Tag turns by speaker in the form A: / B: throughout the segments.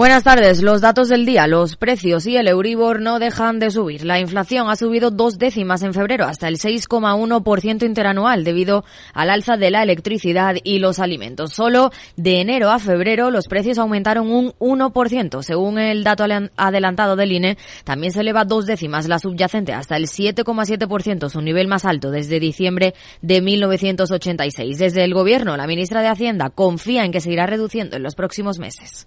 A: Buenas tardes. Los datos del día, los precios y el Euribor no dejan de subir. La inflación ha subido dos décimas en febrero hasta el 6,1% interanual debido al alza de la electricidad y los alimentos. Solo de enero a febrero los precios aumentaron un 1%. Según el dato adelantado del INE, también se eleva dos décimas la subyacente hasta el 7,7%, su nivel más alto desde diciembre de 1986. Desde el Gobierno, la ministra de Hacienda confía en que se irá reduciendo en los próximos meses.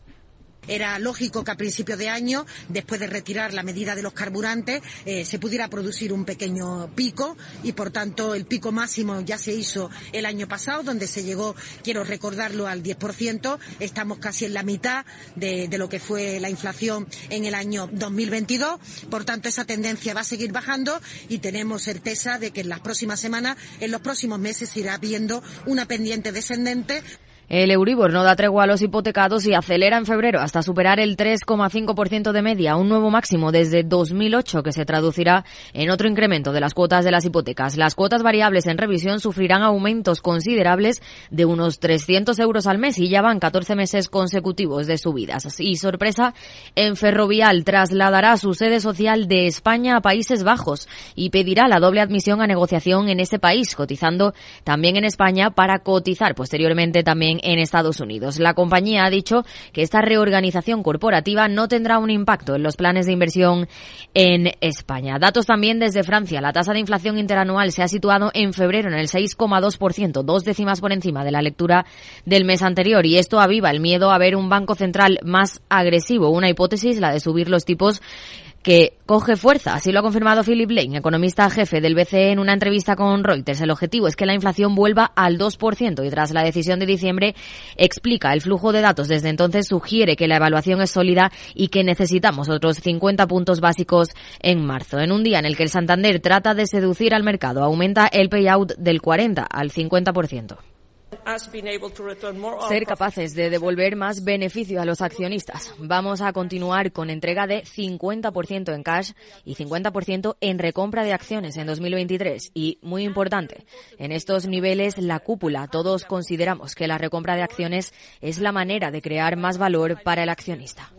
B: Era lógico que a principio de año, después de retirar la medida de los carburantes, eh, se pudiera producir un pequeño pico y, por tanto, el pico máximo ya se hizo el año pasado, donde se llegó, quiero recordarlo, al 10%. Estamos casi en la mitad de, de lo que fue la inflación en el año 2022. Por tanto, esa tendencia va a seguir bajando y tenemos certeza de que en las próximas semanas, en los próximos meses, se irá viendo una pendiente descendente.
A: El Euribor no da tregua a los hipotecados y acelera en febrero hasta superar el 3,5% de media, un nuevo máximo desde 2008 que se traducirá en otro incremento de las cuotas de las hipotecas. Las cuotas variables en revisión sufrirán aumentos considerables de unos 300 euros al mes y ya van 14 meses consecutivos de subidas. Y sorpresa, en Ferrovial trasladará su sede social de España a Países Bajos y pedirá la doble admisión a negociación en ese país, cotizando también en España para cotizar posteriormente también en Estados Unidos. La compañía ha dicho que esta reorganización corporativa no tendrá un impacto en los planes de inversión en España. Datos también desde Francia. La tasa de inflación interanual se ha situado en febrero en el 6,2%, dos décimas por encima de la lectura del mes anterior y esto aviva el miedo a ver un banco central más agresivo. Una hipótesis, la de subir los tipos que coge fuerza. Así lo ha confirmado Philip Lane, economista jefe del BCE, en una entrevista con Reuters. El objetivo es que la inflación vuelva al 2% y tras la decisión de diciembre explica el flujo de datos desde entonces sugiere que la evaluación es sólida y que necesitamos otros 50 puntos básicos en marzo. En un día en el que el Santander trata de seducir al mercado, aumenta el payout del 40 al 50% ser capaces de devolver más beneficio a los accionistas. Vamos a continuar con entrega de 50% en cash y 50% en recompra de acciones en 2023. Y, muy importante, en estos niveles, la cúpula, todos consideramos que la recompra de acciones es la manera de crear más valor para el accionista.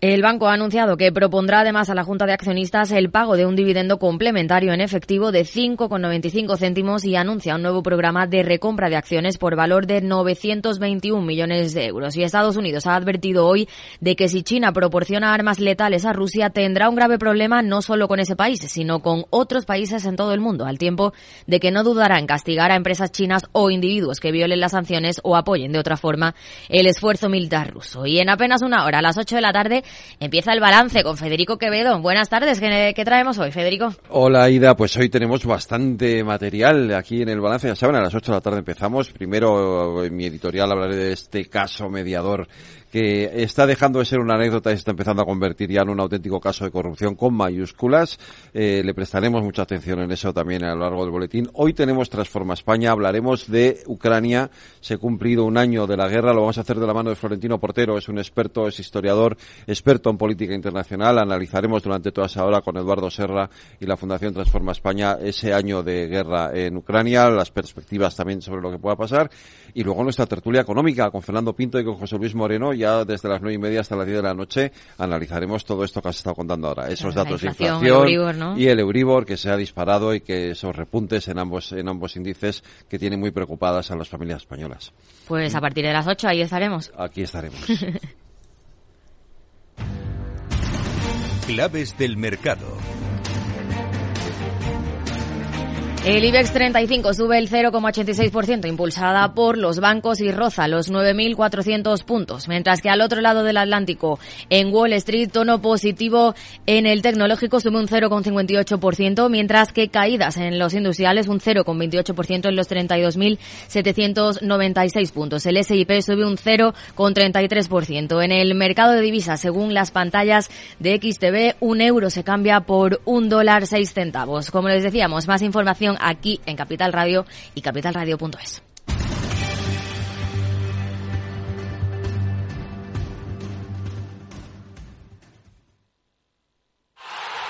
A: El banco ha anunciado que propondrá además a la Junta de Accionistas el pago de un dividendo complementario en efectivo de 5,95 céntimos y anuncia un nuevo programa de recompra de acciones por valor de 921 millones de euros. Y Estados Unidos ha advertido hoy de que si China proporciona armas letales a Rusia tendrá un grave problema no solo con ese país, sino con otros países en todo el mundo, al tiempo de que no dudará en castigar a empresas chinas o individuos que violen las sanciones o apoyen de otra forma el esfuerzo militar ruso. Y en apenas una hora, a las 8 de la tarde, Empieza el balance con Federico Quevedo. Buenas tardes, ¿qué, traemos hoy, Federico?
C: Hola, Ida. Pues hoy tenemos bastante material aquí en el balance. Ya saben, a las 8 de la tarde empezamos. Primero, en mi editorial hablaré de este caso mediador que está dejando de ser una anécdota y está empezando a convertir ya en un auténtico caso de corrupción con mayúsculas. Eh, le prestaremos mucha atención en eso también a lo largo del boletín. Hoy tenemos Transforma España, hablaremos de Ucrania. Se ha cumplido un año de la guerra, lo vamos a hacer de la mano de Florentino Portero, es un experto, es historiador, experto en política internacional. Analizaremos durante toda esa hora con Eduardo Serra y la Fundación Transforma España ese año de guerra en Ucrania, las perspectivas también sobre lo que pueda pasar. Y luego nuestra tertulia económica con Fernando Pinto y con José Luis Moreno ya desde las nueve y media hasta las diez de la noche analizaremos todo esto que has estado contando ahora, esos datos de inflación y el Euribor que se ha disparado y que esos repuntes en ambos en ambos índices que tienen muy preocupadas a las familias españolas.
A: Pues a partir de las ocho ahí estaremos.
C: Aquí estaremos.
D: Claves del mercado.
A: El IBEX 35 sube el 0,86%, impulsada por los bancos y roza los 9.400 puntos, mientras que al otro lado del Atlántico, en Wall Street, tono positivo en el tecnológico sube un 0,58%, mientras que caídas en los industriales un 0,28% en los 32.796 puntos. El S&P sube un 0,33%. En el mercado de divisas, según las pantallas de XTV, un euro se cambia por un dólar seis centavos. Como les decíamos, más información aquí en Capital Radio y capitalradio.es.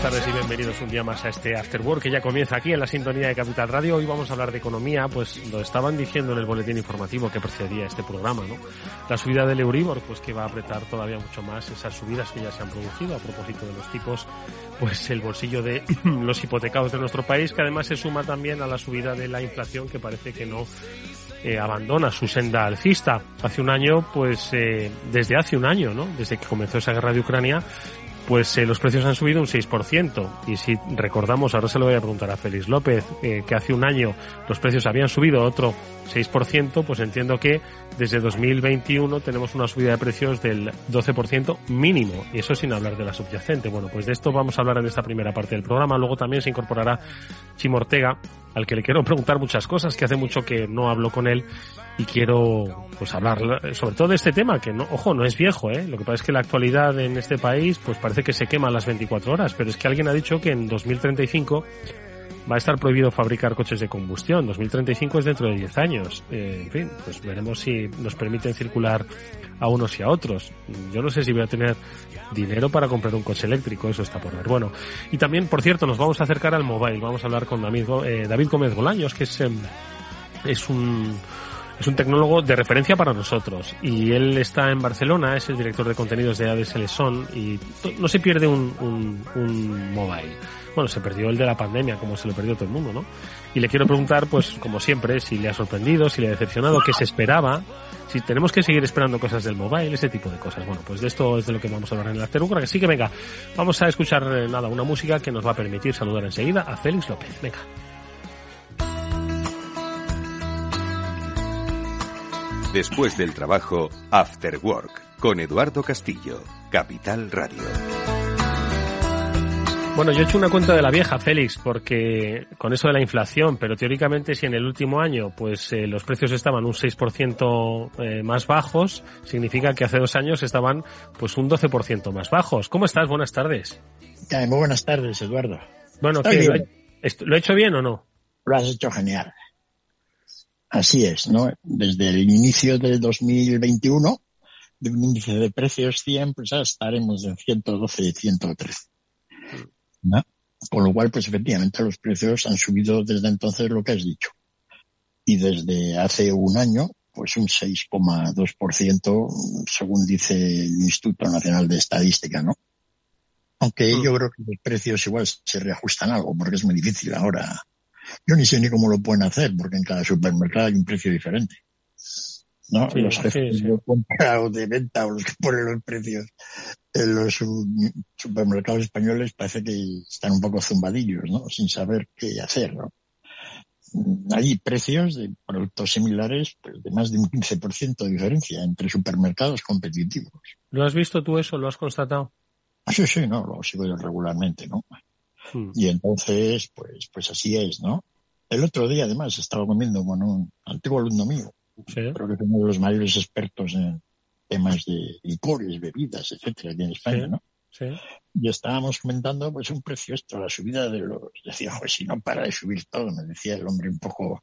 E: Buenas tardes y bienvenidos un día más a este After Work que ya comienza aquí en la sintonía de Capital Radio. Hoy vamos a hablar de economía, pues lo estaban diciendo en el boletín informativo que precedía este programa, ¿no? La subida del Euribor, pues que va a apretar todavía mucho más esas subidas que ya se han producido a propósito de los tipos, pues el bolsillo de los hipotecados de nuestro país, que además se suma también a la subida de la inflación que parece que no eh, abandona su senda alcista. Hace un año, pues eh, desde hace un año, ¿no? Desde que comenzó esa guerra de Ucrania, pues eh, los precios han subido un 6%. Y si recordamos, ahora se lo voy a preguntar a Félix López, eh, que hace un año los precios habían subido otro 6%, pues entiendo que desde 2021 tenemos una subida de precios del 12% mínimo. Y eso sin hablar de la subyacente. Bueno, pues de esto vamos a hablar en esta primera parte del programa. Luego también se incorporará Chimo Ortega, al que le quiero preguntar muchas cosas, que hace mucho que no hablo con él y quiero pues hablar sobre todo de este tema que no ojo no es viejo eh lo que pasa es que la actualidad en este país pues parece que se quema a las 24 horas pero es que alguien ha dicho que en 2035 va a estar prohibido fabricar coches de combustión. 2035 es dentro de 10 años. Eh, en fin pues veremos si nos permiten circular a unos y a otros. Yo no sé si voy a tener dinero para comprar un coche eléctrico eso está por ver. Bueno y también por cierto nos vamos a acercar al mobile. Vamos a hablar con David, eh, David Gómez Bolaños que es eh, es un es un tecnólogo de referencia para nosotros. Y él está en Barcelona, es el director de contenidos de ADS Leson y no se pierde un, un, un, mobile. Bueno, se perdió el de la pandemia, como se lo perdió todo el mundo, ¿no? Y le quiero preguntar, pues, como siempre, si le ha sorprendido, si le ha decepcionado, qué se esperaba, si tenemos que seguir esperando cosas del mobile, ese tipo de cosas. Bueno, pues de esto es de lo que vamos a hablar en el After Así que venga, vamos a escuchar, eh, nada, una música que nos va a permitir saludar enseguida a Félix López. Venga.
D: Después del trabajo, After Work, con Eduardo Castillo, Capital Radio.
E: Bueno, yo he hecho una cuenta de la vieja, Félix, porque con eso de la inflación, pero teóricamente si en el último año pues eh, los precios estaban un 6% eh, más bajos, significa que hace dos años estaban pues un 12% más bajos. ¿Cómo estás? Buenas tardes.
F: Muy buenas tardes, Eduardo.
E: Bueno, ¿qué, ¿lo, he, ¿lo he hecho bien o no?
F: Lo has hecho genial. Así es, ¿no? Desde el inicio del 2021, de un índice de precios 100, pues ya estaremos en 112 y 113. ¿No? Con lo cual, pues efectivamente los precios han subido desde entonces lo que has dicho. Y desde hace un año, pues un 6,2% según dice el Instituto Nacional de Estadística, ¿no? Aunque yo creo que los precios igual se reajustan algo, porque es muy difícil ahora yo ni sé ni cómo lo pueden hacer, porque en cada supermercado hay un precio diferente. ¿No? Sí, los jefes sí, sí. de compra o de venta o los que ponen los precios los supermercados españoles parece que están un poco zumbadillos, ¿no? Sin saber qué hacer, ¿no? Hay precios de productos similares pues, de más de un 15% de diferencia entre supermercados competitivos.
E: ¿Lo has visto tú eso? ¿Lo has constatado?
F: Ah, sí, sí, no, lo sigo yo regularmente, ¿no? Y entonces, pues, pues así es, ¿no? El otro día, además, estaba comiendo con un antiguo alumno mío,
E: ¿Sí?
F: creo que es uno de los mayores expertos en temas de licores, bebidas, etcétera, aquí en España,
E: Sí.
F: ¿no?
E: Sí.
F: Y estábamos comentando, pues, un precio extra, la subida de los, decía, pues si no para de subir todo, me decía el hombre un poco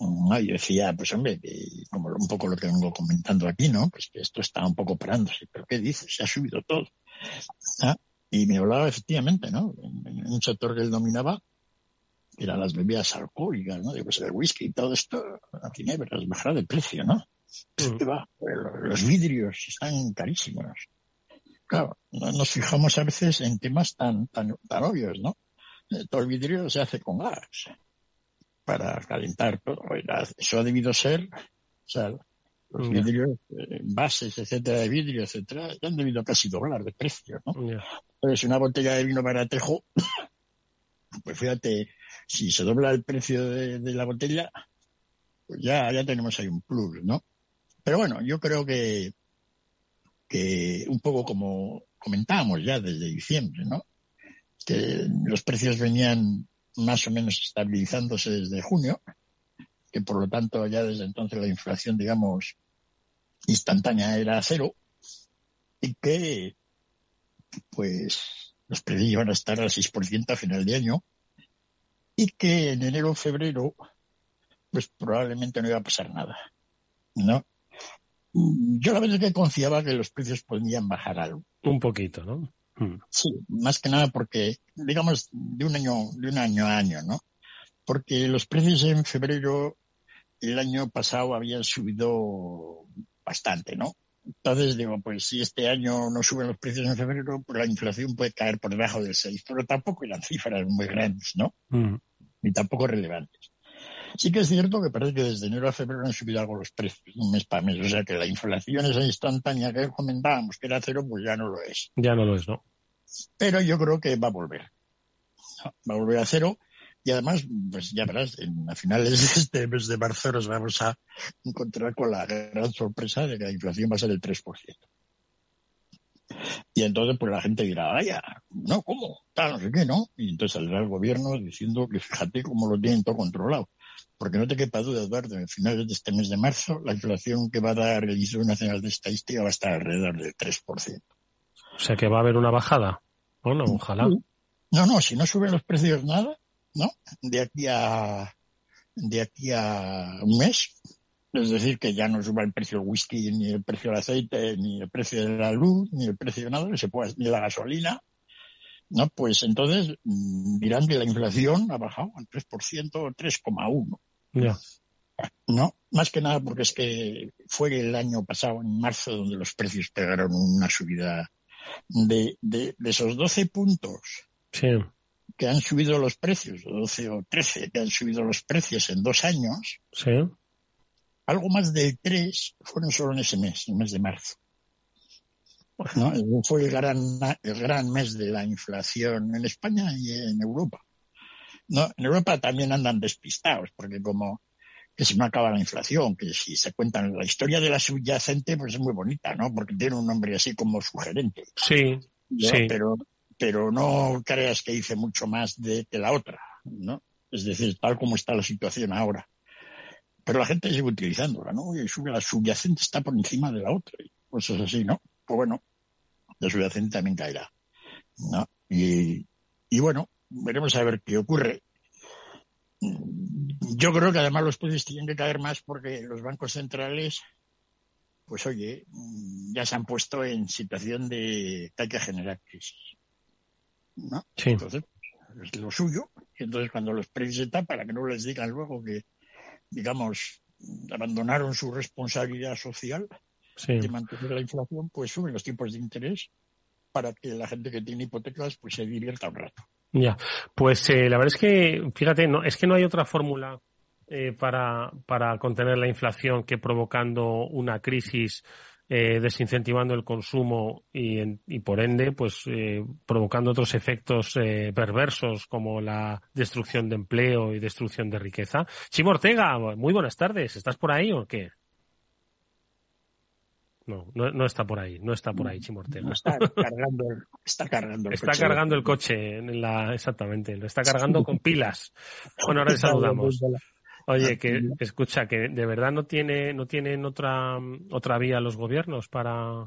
F: Mm, yo decía, pues hombre, que como un poco lo que vengo comentando aquí, ¿no? Pues que esto está un poco parándose. ¿Pero qué dices? Se ha subido todo. ¿Ah? Y me hablaba efectivamente, ¿no? En, un sector que él dominaba, que eran las bebidas alcohólicas, ¿no? Digo, pues el whisky y todo esto, la ginebra, bajará de precio, ¿no?
E: Mm.
F: Va, pues, los vidrios están carísimos. Claro, no nos fijamos a veces en temas tan, tan, tan obvios, ¿no? Eh, Todo el vidrio se hace con gas para calentar todo. Eso ha debido ser, o sea, los vidrios, eh, bases, etcétera, de vidrio, etcétera, ya han debido casi doblar de precio, ¿no?
E: Ya.
F: Entonces, una botella de vino baratejo, pues fíjate, si se dobla el precio de, de la botella, pues ya, ya tenemos ahí un plus, ¿no? Pero bueno, yo creo que, que un poco como comentábamos ya desde diciembre, ¿no? Que los precios venían más o menos estabilizándose desde junio, que por lo tanto ya desde entonces la inflación, digamos, instantánea era cero, y que pues los precios iban a estar al 6% a final de año y que en enero o febrero pues probablemente no iba a pasar nada, ¿no? Mm, Yo la verdad es que confiaba que los precios podían bajar algo.
E: Un poquito, ¿no? Mm.
F: Sí, más que nada porque, digamos, de un año, de un año a año, ¿no? Porque los precios en febrero el año pasado habían subido bastante, ¿no? Entonces digo, pues si este año no suben los precios en febrero, pues la inflación puede caer por debajo del 6, pero tampoco eran cifras muy grandes, ¿no?
E: Mm.
F: Ni tampoco relevantes. Sí que es cierto que parece que desde enero a febrero han subido algo los precios, un mes para mes. O sea que la inflación esa instantánea que comentábamos que era cero, pues ya no lo es
E: Ya no lo es, ¿no?
F: pero yo creo que va a volver. Va a volver a cero y además, pues ya verás, en, a finales de este mes de marzo nos vamos a encontrar con la gran sorpresa de que la inflación va a ser el 3%. Y entonces pues la gente dirá, vaya, no, ¿cómo? Tal, no sé qué, ¿no? Y entonces saldrá el gobierno diciendo que fíjate cómo lo tienen todo controlado. Porque no te quepa duda, Eduardo, en finales de este mes de marzo, la inflación que va a dar el Instituto Nacional de Estadística va a estar alrededor del 3%.
E: O sea que va a haber una bajada. Bueno, ojalá.
F: No, no, si no suben los precios nada, ¿no? De aquí a de aquí a un mes, es decir, que ya no suba el precio del whisky, ni el precio del aceite, ni el precio de la luz, ni el precio de nada, que se pueda, ni la gasolina, ¿no? Pues entonces mm, dirán que la inflación ha bajado al 3% o 3,1%.
E: Ya.
F: No, más que nada porque es que fue el año pasado, en marzo, donde los precios pegaron una subida de, de, de esos 12 puntos
E: Sí.
F: que han subido los precios, o 12 o 13 que han subido los precios en dos años,
E: Sí.
F: algo más del 3 fueron solo en ese mes, el mes de marzo. ¿No? Fue el gran, el gran mes de la inflación en España y en Europa. ¿No? En Europa también andan despistados, porque como que se me acaba la inflación, que si se cuentan la historia de la subyacente, pues es muy bonita, ¿no? Porque tiene un nombre así como sugerente.
E: Sí.
F: ¿no?
E: Sí.
F: Pero, pero no creas que dice mucho más de que la otra, ¿no? Es decir, tal como está la situación ahora. Pero la gente sigue utilizándola, ¿no? Y sube- la subyacente está por encima de la otra. Pues es así, ¿no? Pues bueno, la subyacente también caerá, ¿no? Y, y bueno, veremos a ver qué ocurre. Yo creo que además los precios tienen que caer más porque los bancos centrales, pues oye, ya se han puesto en situación de que hay que generar crisis. ¿no?
E: Sí.
F: Entonces, es lo suyo. Entonces cuando los precios tapan, para que no les digan luego que, digamos, abandonaron su responsabilidad social
E: Sí.
F: de mantener la inflación, pues suben los tipos de interés para que la gente que tiene hipotecas pues se divierta un rato.
E: Ya, pues eh, la verdad es que, fíjate, no, es que no hay otra fórmula eh, para, para contener la inflación que provocando una crisis, eh, desincentivando el consumo y, en- y por ende, pues eh, provocando otros efectos eh, perversos como la destrucción de empleo y destrucción de riqueza. Chimo Ortega, muy buenas tardes. ¿Estás por ahí o qué? No, no, no está por ahí, no está por ahí Chimo Ortega.
F: Está cargando está cargando el
E: Está
F: coche.
E: cargando el coche en la, exactamente, lo está cargando con pilas. Bueno, ahora le saludamos. Oye, que escucha, que de verdad no tiene, no tienen otra, otra vía los gobiernos para,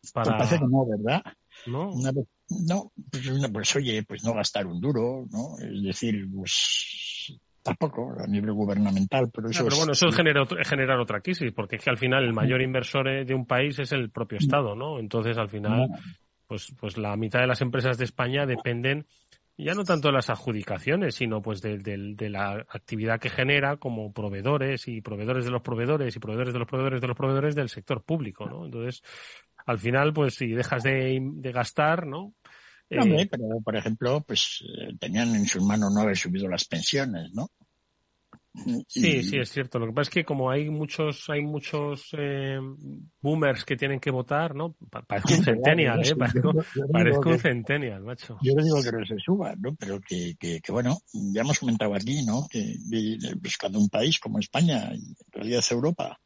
F: Pues
E: para,
F: parece que no, ¿verdad?
E: ¿no?
F: Una vez- no, pues, pues, oye, pues no gastar un duro, ¿no? Es decir, pues tampoco a nivel gubernamental, pero eso
E: No, pero bueno, eso es generar, otra crisis, porque es que al final el mayor inversor eh, de un país es el propio Estado, ¿no? Entonces, al final, pues, pues la mitad de las empresas de España dependen ya no tanto de las adjudicaciones, sino pues de, de- de la actividad que genera como proveedores y proveedores de los proveedores y proveedores de los proveedores de los proveedores del sector público, ¿no? Entonces, al final, pues si dejas de, de gastar, ¿no? Eh,
F: No, hombre, pero por ejemplo, pues eh, tenían en sus manos no haber subido las pensiones, ¿no?
E: Sí, sí, es cierto. Lo que pasa es que como hay muchos, hay muchos eh, boomers que tienen que votar, ¿no? Pa- Parezco un centennial, ¿eh? Parezco, un centennial, macho.
F: Yo le digo que no se suba, ¿no? Pero que, que, que, bueno, ya hemos comentado aquí, ¿no? Que de- pues cuando un país como España, en realidad Europa,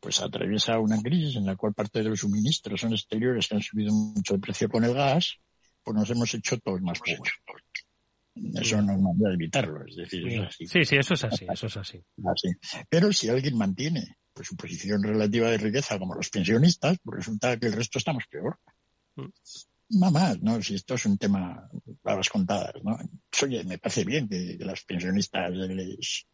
F: pues atraviesa una crisis en la cual parte de los suministros son exteriores que han subido mucho de precio con el gas, pues nos hemos hecho todos más pobres. Eso no es manera de evitarlo, es decir, es así.
E: Sí, sí, eso es así, eso es así.
F: Así. Pero si alguien mantiene pues, su posición relativa de riqueza como los pensionistas, pues resulta que el resto estamos peor. Nada más, ¿no? Si esto es un tema a las contadas, ¿no? Oye, me parece bien que, que las pensionistas les...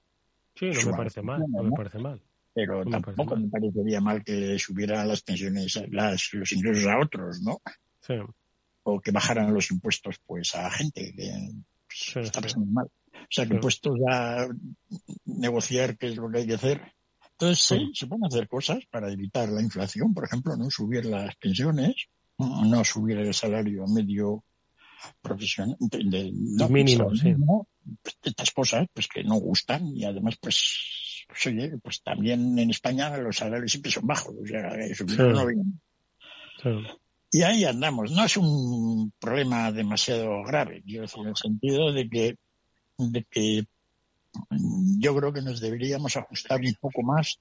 E: Sí, no me parece mal, no me parece mal.
F: Pero
E: No me parece
F: tampoco me parecería mal que subieran las pensiones, las, los ingresos a otros, ¿no?
E: Sí,
F: O que bajaran los impuestos, pues, a gente que
E: sí,
F: está
E: sí.
F: pasando mal. O sea, que puestos a negociar qué es lo que hay que hacer. Entonces, sí, se pueden hacer cosas para evitar la inflación, por ejemplo, no subir las pensiones, no subir el salario medio profesional, de, no,
E: Mínimo,
F: mínimo, pues, estas cosas, pues que no gustan y además, pues, pues, oye, pues también en España los salarios siempre son bajos, o sea,
E: Sí.
F: no viene. Y ahí andamos. No es un problema demasiado grave, quiero decir, en el sentido de que, de que yo creo que nos deberíamos ajustar un poco más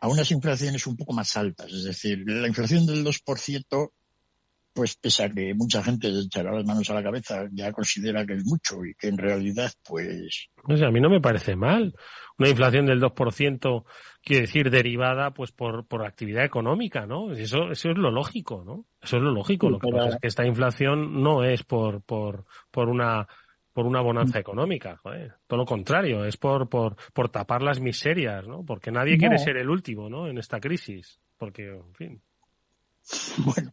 F: a unas inflaciones un poco más altas. Es decir, la inflación del 2%, pues pese a que mucha gente echará las manos a la cabeza, ya considera que es mucho y que en realidad, pues,
E: No sé, a mí no me parece mal. Una inflación del 2%, quiere decir derivada pues por, por actividad económica, ¿no? Eso, eso es lo lógico, ¿no? Eso es lo lógico.
F: Sí,
E: Lo que pasa es que esta inflación no es por, por, por una por una bonanza económica, joder. Todo lo contrario, es por, por, por tapar las miserias, ¿no? Porque nadie quiere ser el último, ¿no? En esta crisis. Porque, en fin.
F: bueno,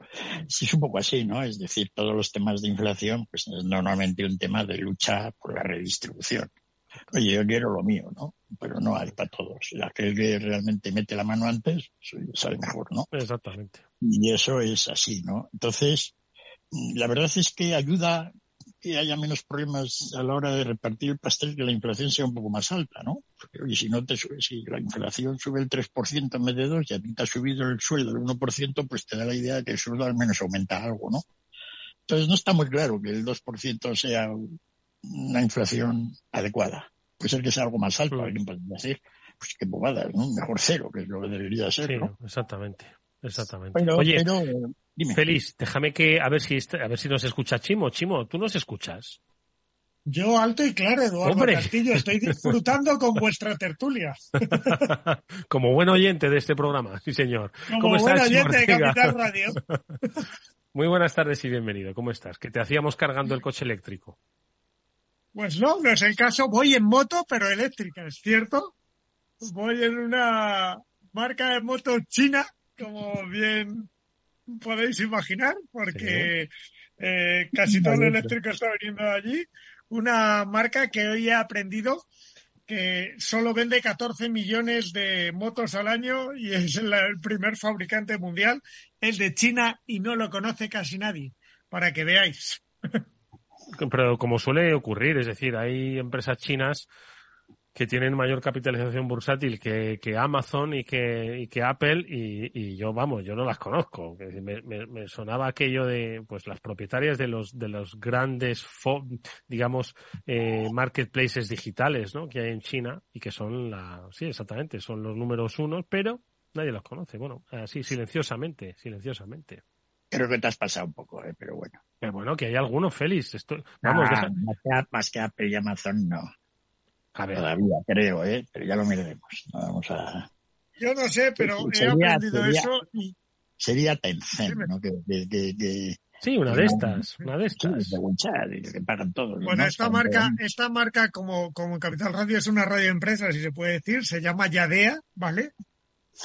F: sí es un poco así, ¿no? Es decir, todos los temas de inflación, pues es normalmente un tema de lucha por la redistribución. Oye, yo quiero lo mío, ¿no? Pero no hay para todos. Aquel que realmente mete la mano antes, pues, sale mejor, ¿no?
E: Exactamente.
F: Y eso es así, ¿no? Entonces, la verdad es que ayuda que haya menos problemas a la hora de repartir el pastel, que la inflación sea un poco más alta, ¿no? Porque, oye, si no te sube, si la inflación sube el 3% en vez de 2 y a ti te ha subido el sueldo el 1%, pues te da la idea de que el sueldo al menos aumenta algo, ¿no? Entonces no está muy claro que el 2% sea una inflación adecuada. Puede ser que sea algo más alto,
E: Mm.
F: alguien podría decir, pues qué bobadas, ¿no? Mejor cero, que es lo que debería ser,
E: Sí,
F: ¿no?
E: exactamente. Exactamente.
F: Pero,
E: Oye,
F: pero, dime.
E: Feliz, déjame que, a ver si, a ver si nos escucha Chimo. Chimo, ¿tú nos escuchas?
G: Yo alto y claro, Eduardo
E: Hombre.
G: Castillo, estoy disfrutando con vuestra tertulia.
E: Como buen oyente de este programa, sí señor.
G: Como
E: ¿Cómo
G: buen
E: estás, Chimo
G: oyente de? Capital Radio.
E: Muy buenas tardes y bienvenido. ¿Cómo estás? Que te hacíamos cargando el coche eléctrico.
G: Pues no, no es el caso. Voy en moto, pero eléctrica, ¿es cierto? Voy en una marca de moto china, como bien podéis imaginar, porque eh, casi todo lo eléctrico está viniendo de allí. Una marca que hoy he aprendido que solo vende 14 millones de motos al año y es el, el primer fabricante mundial, el de China, y no lo conoce casi nadie, para que veáis.
E: Pero como suele ocurrir, es decir, hay empresas chinas que tienen mayor capitalización bursátil que, que Amazon y que, y que Apple y, y yo, vamos, yo no las conozco. Me, me- me sonaba aquello de, pues, las propietarias de los, de los grandes, digamos, eh, marketplaces digitales, ¿no? Que hay en China y que son la, sí, exactamente, son los números uno, pero nadie los conoce. Bueno, así, silenciosamente, silenciosamente.
F: Creo que te has pasado un poco, ¿eh? pero bueno.
E: Pero bueno, que hay algunos, Félix. Esto, vamos,
F: Ah,
E: deja-
F: más, que, más que Apple y Amazon, no.
E: A ver.
F: Todavía, creo, ¿eh? pero ya lo miraremos. Vamos a...
G: Yo no sé, pero he
F: Sería-
G: aprendido
F: sería-
G: eso y
F: sería Tencent, ¿no? Que, que, que, que-
E: Sí, una de estas, una de
F: sí,
E: estas.
F: de WeChat, que pagan todos.
G: Bueno,
F: ¿no?
G: esta marca, esta marca como, como en Capital Radio es una radio empresa, si se puede decir, se llama Yadea, ¿vale?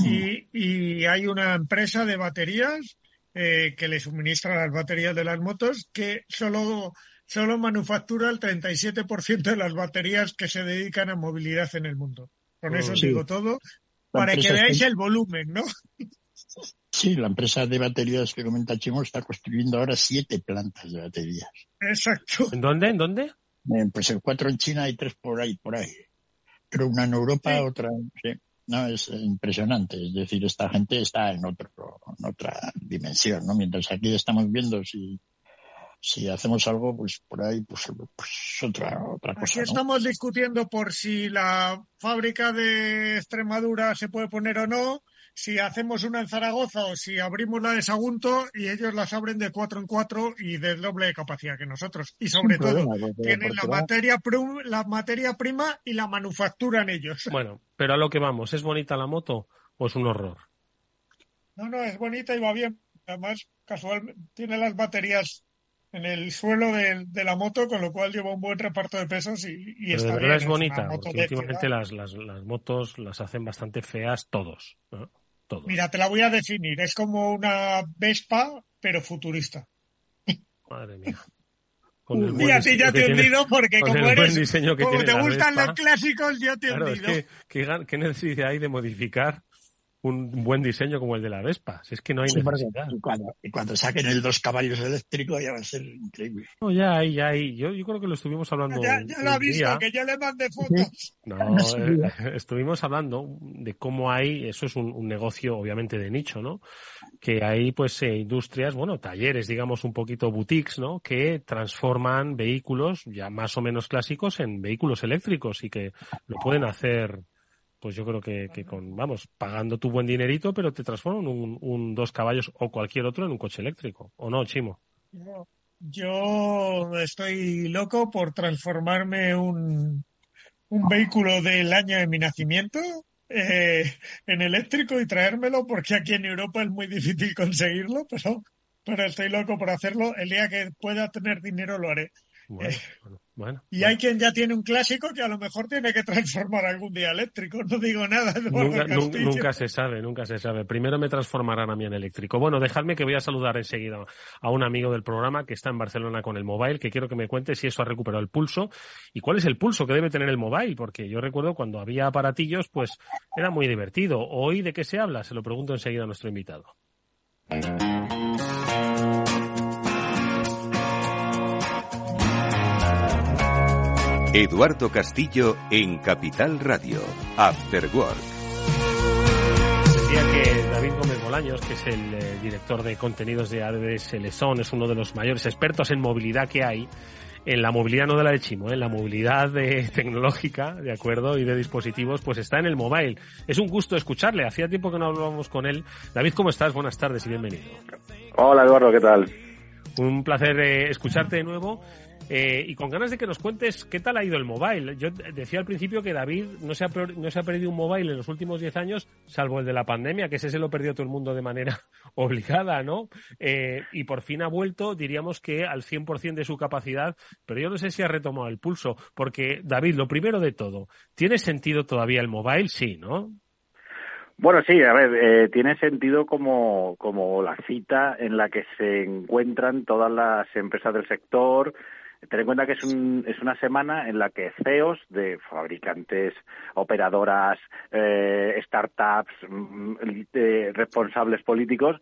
G: Y, y hay una empresa de baterías eh, que le suministra las baterías de las motos que solo, solo manufactura el 37% de las baterías que se dedican a movilidad en el mundo. Con eso os
F: Sí.
G: digo todo,
F: La
G: para que veáis el volumen, ¿no?
F: Sí, la empresa de baterías que comenta Chimo está construyendo ahora siete plantas de baterías.
G: Exacto.
E: ¿En dónde? ¿En dónde?
F: Eh, pues el cuatro en China y tres por ahí, por ahí. Pero una en Europa,
G: Sí.
F: otra, sí. No, es impresionante. Es decir, esta gente está en otro, en otra dimensión, ¿no? Mientras aquí estamos viendo si, si hacemos algo, pues por ahí, pues, pues otra, otra
G: Aquí
F: cosa, ¿no?
G: estamos discutiendo por si la fábrica de Extremadura se puede poner o no, si hacemos una en Zaragoza o si abrimos la de Sagunto y ellos las abren de cuatro en cuatro y de doble capacidad que nosotros. Y sobre
F: Sin
G: todo,
F: problema,
G: tienen la materia, la materia prima y la manufacturan ellos.
E: Bueno, pero a lo que vamos, ¿es bonita la moto o es un horror?
G: No, no, es bonita y va bien. Además, casualmente, tiene las baterías en el suelo de, de la moto, con lo cual lleva un buen reparto de pesos y, y
E: Pero
G: está
E: de verdad
G: bien,
E: es bonita, porque últimamente las, las, las motos las hacen bastante feas todos. ¿no? Todos.
G: Mira, te la voy a definir. Es como una Vespa, pero futurista.
E: Madre mía. Con el
G: a ti ya te he hundido porque
E: con
G: como
E: el buen
G: eres,
E: diseño que
G: como
E: tiene
G: te gustan
E: Vespa.
G: los clásicos, yo te he
E: Claro, es
G: hundido.
E: que ¿qué, gan- qué necesidad hay de modificar un buen diseño como el de la Vespa? Si es que no hay
F: Sí,
E: necesidad.
F: y, cuando, y cuando saquen el dos caballos eléctrico ya va a ser increíble.
E: No, ya hay, ya hay. Yo, yo creo que lo estuvimos hablando
G: Ya, ya lo ha visto,
E: día.
G: que ya le mandé fotos.
E: No, eh, estuvimos hablando de cómo hay, eso es un, un negocio obviamente de nicho, ¿no? Que hay pues eh, industrias, bueno, talleres, digamos un poquito boutiques, ¿no? Que transforman vehículos ya más o menos clásicos en vehículos eléctricos y que lo pueden hacer, pues yo creo que, que con, vamos, pagando tu buen dinerito, pero te transforman un, un dos caballos o cualquier otro en un coche eléctrico. ¿O no, Chimo?
G: Yo- Yo estoy loco por transformarme un, un vehículo del año de mi nacimiento eh, en eléctrico y traérmelo porque aquí en Europa es muy difícil conseguirlo, pero, pero estoy loco por hacerlo. El día que pueda tener dinero lo haré.
E: Bueno,
G: Eh,
E: bueno, bueno.
G: Y hay quien ya tiene un clásico que a lo mejor tiene que transformar algún día eléctrico. No digo nada.
E: Nunca, nunca se sabe, nunca se sabe. Primero me transformarán a mí en eléctrico. Bueno, dejadme que voy a saludar enseguida a un amigo del programa que está en Barcelona con el mobile, que quiero que me cuente si eso ha recuperado el pulso y cuál es el pulso que debe tener el mobile, porque yo recuerdo cuando había aparatillos, pues era muy divertido. Hoy, ¿de qué se habla? Se lo pregunto enseguida a nuestro invitado.
D: Eduardo Castillo en Capital Radio. After Work.
E: Decía que David Gómez Bolaños, que es el eh, director de contenidos de ADS Lesón, es uno de los mayores expertos en movilidad que hay. En la movilidad no de la de Chimo, ¿eh? en la movilidad de- tecnológica, ¿de acuerdo? Y de dispositivos, pues está en el mobile. Es un gusto escucharle. Hacía tiempo que no hablábamos con él. David, ¿cómo estás? Buenas tardes y bienvenido.
H: Hola Eduardo, ¿qué tal?
E: Un placer eh, escucharte de nuevo. Eh, y con ganas de que nos cuentes qué tal ha ido el mobile. Yo decía al principio que David no se ha, no se ha perdido un mobile en los últimos 10 años, salvo el de la pandemia, que ese se lo perdió todo el mundo de manera obligada, ¿no? Eh, y por fin ha vuelto, diríamos que al 100% de su capacidad, pero yo no sé si ha retomado el pulso, porque David, lo primero de todo, ¿tiene sentido todavía el mobile? Sí, ¿no?
H: Bueno, sí, a ver, eh, tiene sentido como, como la cita en la que se encuentran todas las empresas del sector. Ten en cuenta que es, un, es una semana en la que CEOs de fabricantes, operadoras, eh, startups, mm, eh, responsables políticos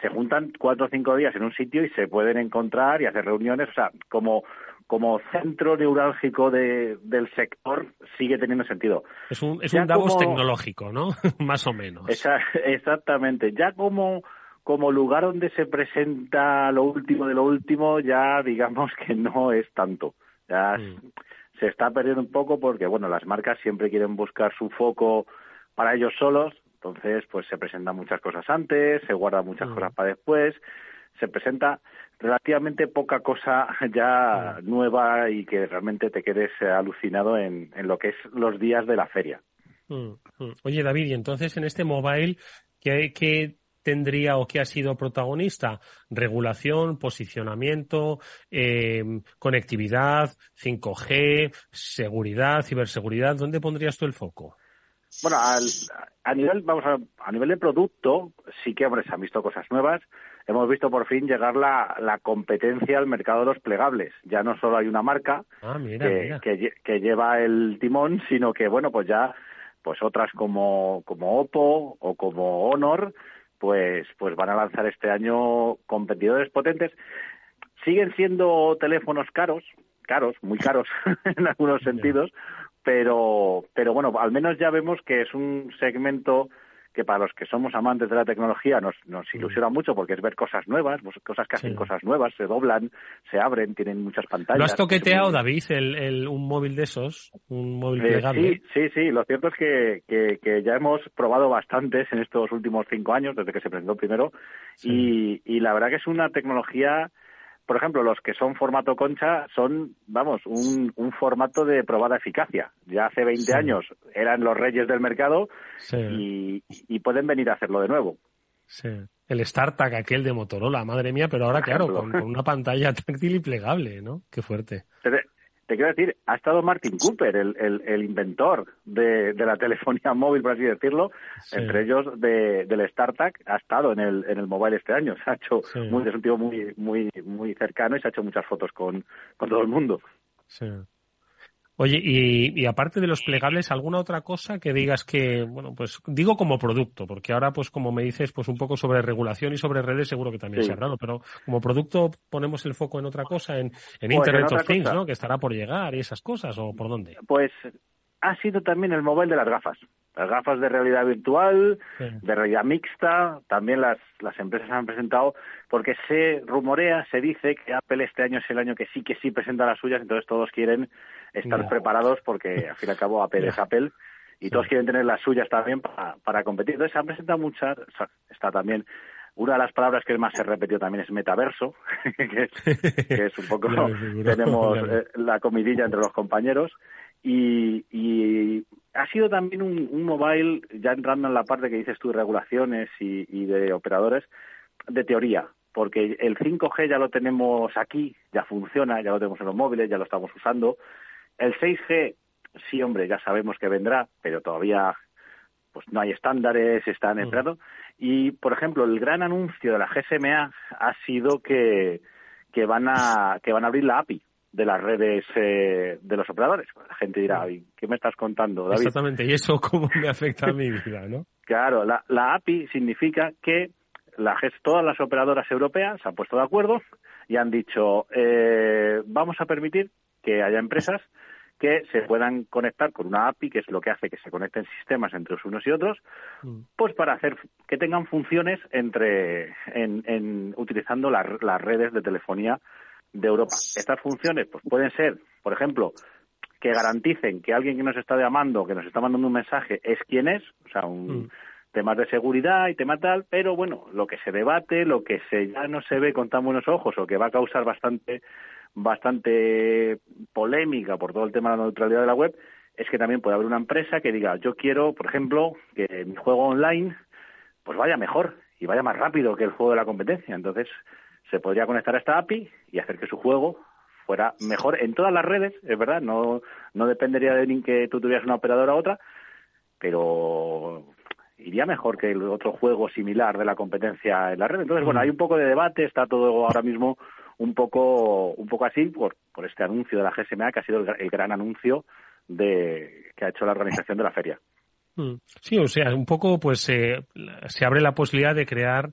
H: se juntan cuatro o cinco días en un sitio y se pueden encontrar y hacer reuniones. O sea, como, como centro neurálgico de, del sector sigue teniendo sentido.
E: Es un, es
H: Ya
E: un Davos
H: como-
E: tecnológico, ¿no? Más o menos.
H: Esa- exactamente. Ya como, como lugar donde se presenta lo último de lo último, ya digamos que no es tanto. Ya
E: Mm.
H: se está perdiendo un poco porque, bueno, las marcas siempre quieren buscar su foco para ellos solos. Entonces, pues se presentan muchas cosas antes, se guardan muchas
E: Mm.
H: cosas para después, se presenta relativamente poca cosa ya nueva y que realmente te quedes alucinado en, en lo que es los días de la feria.
E: Mm, mm. Oye, David, y entonces en este mobile, ¿qué, qué tendría o qué ha sido protagonista? Regulación, posicionamiento, eh, conectividad, 5G, seguridad, ciberseguridad. ¿Dónde pondrías tú el foco?
H: Bueno, al, a nivel, vamos a, a nivel de producto, sí que, hombre, se han visto cosas nuevas. Hemos visto por fin llegar la, la competencia al mercado de los plegables. Ya no solo hay una marca
E: Ah, mira,
H: que,
E: mira.
H: que, que lleva el timón, sino que, bueno, pues ya, pues otras como, como Oppo o como Honor, pues, pues van a lanzar este año competidores potentes. Siguen siendo teléfonos caros, caros, muy caros en algunos sentidos, pero, pero bueno, al menos ya vemos que es un segmento que para los que somos amantes de la tecnología nos, nos ilusiona mucho porque es ver cosas nuevas, cosas que hacen
E: Sí.
H: cosas nuevas, se doblan, se abren, tienen muchas pantallas.
E: ¿Lo has toqueteado, David, el, el- un móvil de esos? Un móvil
H: eh,
E: plegable.
H: sí, sí, sí. Lo cierto es que, que, que ya hemos probado bastantes en estos últimos cinco años, desde que se presentó primero, y, y la verdad que es una tecnología, por ejemplo, los que son formato concha son, vamos, un, un formato de probada eficacia. Ya hace 20
E: Sí.
H: años eran los reyes del mercado
E: Sí.
H: y, y pueden venir a hacerlo de nuevo.
E: Sí. El StarTAC aquel de Motorola, madre mía, pero ahora, claro, con, con una pantalla táctil y plegable, ¿no? Qué fuerte.
H: Te, te quiero decir, ha estado Martin Cooper, el, el, el inventor de, de la telefonía móvil, por así decirlo,
E: Sí.
H: entre ellos de, del StarTAC, ha estado en el, en el mobile este año. Se ha hecho,
E: Sí.
H: muy, es un tío muy, muy, muy cercano y se ha hecho muchas fotos con, con todo el mundo.
E: Sí. Oye, y, y aparte de los plegables, ¿alguna otra cosa que digas que, bueno, pues digo como producto, porque ahora, pues como me dices, pues un poco sobre regulación y sobre redes seguro que también
H: Sí.
E: se ha hablado, pero como producto ponemos el foco en otra cosa, en, en
H: Pues
E: Internet
H: en
E: of Things,
H: cosa.
E: ¿no? Que estará por llegar y esas cosas, ¿o por dónde?
H: Pues ha sido también el mobile de las gafas. Las gafas de realidad virtual,
E: Sí.
H: de realidad mixta, también las, las empresas han presentado, porque se rumorea, se dice que Apple este año es el año que sí que sí presenta las suyas, entonces todos quieren estar preparados porque al fin y al cabo Apple es Apple y todos quieren tener las suyas también para, para competir. Entonces se han presentado muchas, o sea, está también una de las palabras que más se repetió también es metaverso, que es, que es un poco, tenemos eh, la comidilla entre los compañeros y, y ha sido también un, un mobile, ya entrando en la parte que dices tú, de regulaciones y, y de operadores, de teoría, porque el 5G ya lo tenemos aquí, ya funciona, ya lo tenemos en los móviles, ya lo estamos usando. El 6G, sí, hombre, ya sabemos que vendrá, pero todavía pues no hay estándares, están
E: Mm.
H: entrando. Y, por ejemplo, el gran anuncio de la GSMA ha sido que, que van a que van a abrir la API de las redes eh, de los operadores. La gente dirá, "Ay, ¿qué me estás contando, David?
E: Exactamente, y eso cómo me afecta a mi vida, ¿no?
H: Claro, la, la API significa que la, todas las operadoras europeas se han puesto de acuerdo y han dicho, eh, vamos a permitir que haya empresas que se puedan conectar con una API, que es lo que hace que se conecten sistemas entre unos y otros,
E: Mm.
H: pues para hacer que tengan funciones entre en, en- utilizando las- las redes de telefonía de Europa. Estas funciones pues pueden ser, por ejemplo, que garanticen que alguien que nos está llamando, que nos está mandando un mensaje, es quien es, o sea, un,
E: Mm.
H: temas de seguridad y tema tal, pero bueno, lo que se debate, lo que se ya no se ve con tan buenos ojos o que va a causar bastante bastante polémica por todo el tema de la neutralidad de la web, es que también puede haber una empresa que diga, yo quiero, por ejemplo, que mi juego online pues vaya mejor y vaya más rápido que el juego de la competencia. Entonces, se podría conectar a esta API y hacer que su juego fuera mejor en todas las redes, es verdad, no, no dependería de ni que tú tuvieras una operadora u otra, pero iría mejor que el otro juego similar de la competencia en la red. Entonces, bueno, hay un poco de debate, está todo ahora mismo un poco un poco así por, por este anuncio de la GSMA, que ha sido el, gra- el gran anuncio de que ha hecho la organización de la feria.
E: Mm. Sí, o sea, un poco pues eh, se abre la posibilidad de crear,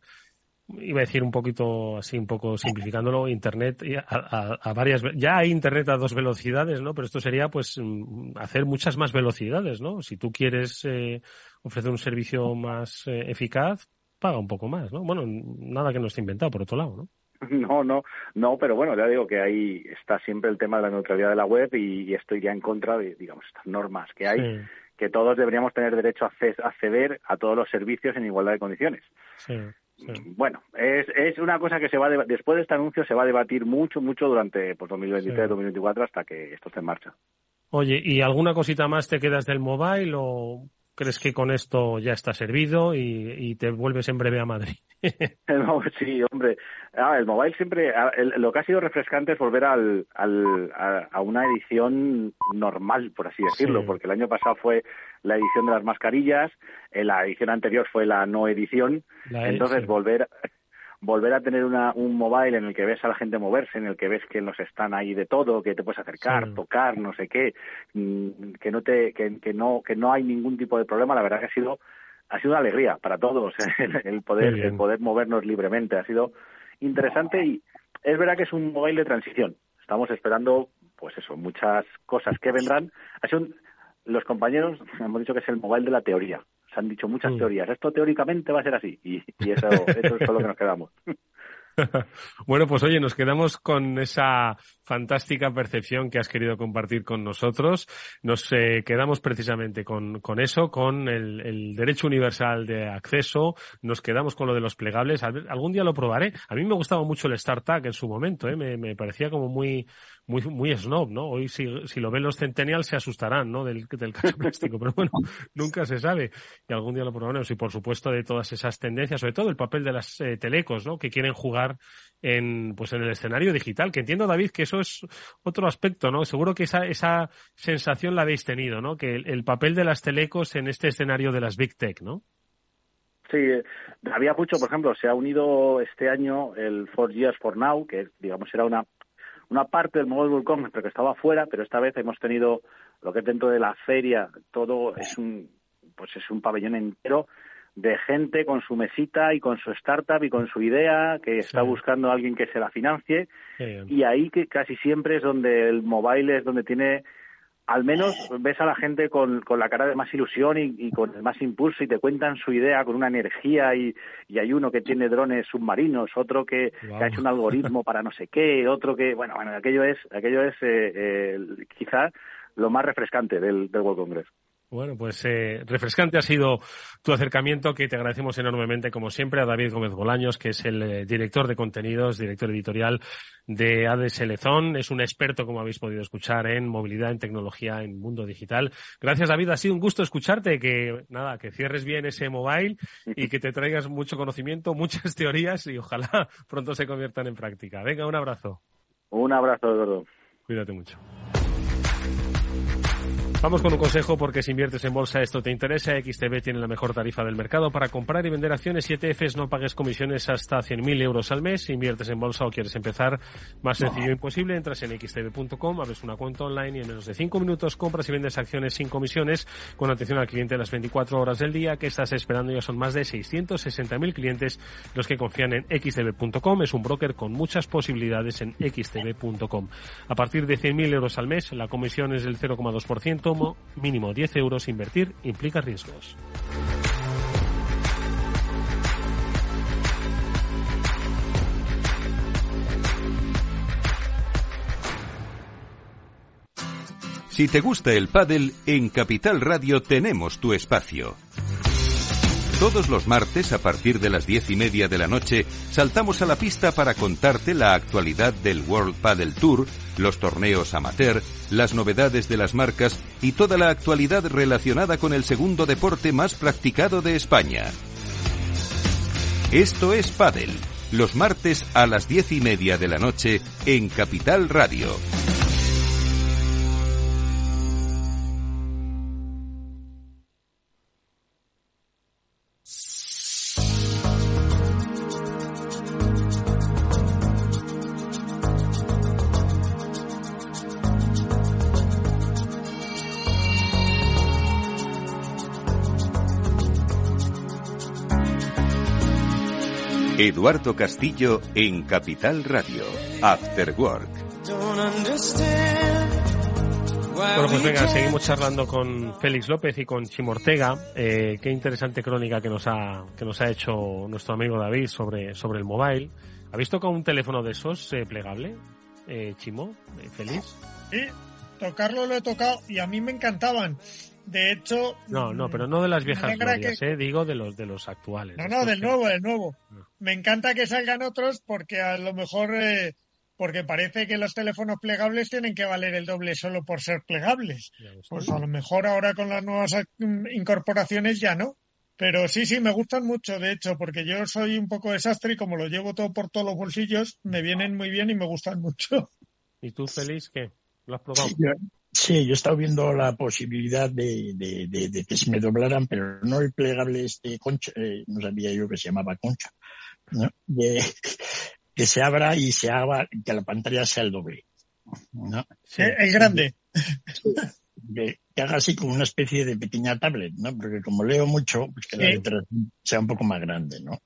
E: iba a decir un poquito así, un poco simplificándolo, Internet a, a- a varias, ya hay Internet a dos velocidades, ¿no? Pero esto sería pues mm, hacer muchas más velocidades, ¿no? Si tú quieres eh, ofrecer un servicio más eh, eficaz, paga un poco más, ¿no? Bueno, nada que no esté inventado por otro lado, ¿no?
H: No, no, no, pero bueno, ya digo que ahí está siempre el tema de la neutralidad de la web y, y esto iría en contra de, digamos, estas normas que hay,
E: Sí,
H: que todos deberíamos tener derecho a acceder a todos los servicios en igualdad de condiciones.
E: sí, sí.
H: Bueno, es, es una cosa que se va a después de este anuncio se va a debatir mucho, mucho durante pues, 2023,
E: Sí.
H: 2024 hasta que esto esté en marcha.
E: Oye, ¿y alguna cosita más te quedas del mobile o crees que con esto ya está servido y, te vuelves en breve a Madrid?
H: sí, hombre. Ah, el mobile siempre, ah, lo que ha sido refrescante es volver al, al, a, una edición normal, por así decirlo, porque el año pasado fue la edición de las mascarillas, eh, la edición anterior fue la no edición, entonces volver volver a tener una, un mobile en el que ves a la gente moverse, en el que ves que nos están ahí de todo, que te puedes acercar, tocar, no sé qué, mm, que no te, que, que, no, que no hay ningún tipo de problema, la verdad que ha sido, ha sido una alegría para todos el poder, el poder movernos libremente, ha sido interesante y es verdad que es un mobile de transición. Estamos esperando, pues eso, muchas cosas que vendrán. Ha sido los compañeros hemos dicho que es el mobile de la teoría se han dicho muchas mm. teorías. Esto teóricamente va a ser así y, eso, eso es con lo que nos quedamos.
E: bueno, pues oye, nos quedamos con esa fantástica percepción que has querido compartir con nosotros. Nos eh, quedamos precisamente con, con eso, con el, derecho universal de acceso. Nos quedamos con lo de los plegables. Algún día lo probaré. A mí me gustaba mucho el StarTag en su momento. ¿eh? Me, me parecía como muy, muy, muy snob, ¿no? Hoy si, si lo ven los centennials se asustarán, ¿no? Del, del caso plástico, pero bueno, nunca se sabe. Y algún día lo probaremos. Y por supuesto de todas esas tendencias, sobre todo el papel de las eh, telecos, ¿no? Que quieren jugar en, pues en el escenario digital. Que entiendo, David, que eso es otro aspecto, ¿no? Seguro que esa, esa sensación la habéis tenido, ¿no? Que el, papel de las telecos en este escenario de las Big Tech, ¿no?
H: Sí, había mucho, por ejemplo, se ha unido este año el Four Years for Now, que digamos era una una parte del Mobile World Congress, pero que estaba fuera, pero esta vez hemos tenido lo que es dentro de la feria, todo es un, pues es un pabellón entero de gente con su mesita y con su startup y con su idea, que está buscando a alguien que se la financie, y ahí que casi siempre es donde el mobile es donde tiene al menos ves a la gente con, con la cara de más ilusión y, con el más impulso y te cuentan su idea con una energía y, y hay uno que tiene drones submarinos, otro que, ha hecho un algoritmo para no sé qué, otro que, bueno, bueno, aquello es, aquello es eh, eh, quizás lo más refrescante del, del World Congress.
E: Bueno, pues eh, refrescante ha sido tu acercamiento, que te agradecemos enormemente, como siempre, a David Gómez Bolaños, que es el eh, director de contenidos, director editorial de ADS Lezón. Es un experto, como habéis podido escuchar, en movilidad, en tecnología, en mundo digital. Gracias, David. Ha sido un gusto escucharte. Que nada, que cierres bien ese mobile y que te traigas mucho conocimiento, muchas teorías y ojalá pronto se conviertan en práctica. Venga, un abrazo.
H: Un abrazo, Eduardo.
E: Cuídate mucho. Vamos con un consejo porque si inviertes en bolsa esto te interesa. XTB tiene la mejor tarifa del mercado para comprar y vender acciones y ETFs. No pagues comisiones hasta 100.000 euros al mes. Si inviertes en bolsa o quieres empezar, más sencillo imposible. Entras en xtb.com, abres una cuenta online y en menos de 5 minutos compras y vendes acciones sin comisiones con atención al cliente las 24 horas del día. que estás esperando? Ya son más de 660.000 clientes los que confían en xtb.com. Es un broker con muchas posibilidades en xtb.com. A partir de 100.000 euros al mes, la comisión es del 0,2% mínimo 10 euros, invertir implica riesgos.
D: Si te gusta el pádel, en Capital Radio tenemos tu espacio. Todos los martes, a partir de las diez y media de la noche, saltamos a la pista para contarte la actualidad del World Padel Tour, los torneos amateur, las novedades de las marcas y toda la actualidad relacionada con el segundo deporte más practicado de España. Esto es Padel, los martes a las diez y media de la noche en Capital Radio. Eduardo Castillo en Capital Radio. After Work.
E: Bueno, pues venga, seguimos charlando con Félix López y con Chimo Ortega. Eh, qué interesante crónica que nos ha que nos ha hecho nuestro amigo David sobre sobre el mobile. ¿Habéis tocado un teléfono de esos eh, plegable, eh, Chimo, eh, Félix?
G: Sí, tocarlo lo he tocado y a mí me encantaban. De hecho.
E: No, no, pero no de las viejas glorias, eh, digo de los de los actuales.
G: No, no, del nuevo, del nuevo. Me encanta que salgan otros porque a lo mejor eh, porque parece que los teléfonos plegables tienen que valer el doble solo por ser plegables. Pues a lo mejor ahora con las nuevas mm, incorporaciones ya no. Pero sí, sí, me gustan mucho, de hecho, porque yo soy un poco desastre y como lo llevo todo por todos los bolsillos, me vienen muy bien y me gustan mucho.
E: ¿Y tú, Félix, qué? ¿Lo has probado?
F: Yo, sí, yo he estado viendo la posibilidad de, de, de, de que se me doblaran, pero no el plegable este concha, eh, no sabía yo que se llamaba concha, ¿no? Que se abra y se haga, que la pantalla sea el doble. ¿no?
G: Sí, el grande.
F: Que, que haga así como una especie de pequeña tablet, ¿no? Porque como leo mucho, pues que la letra sea un poco más grande, ¿no?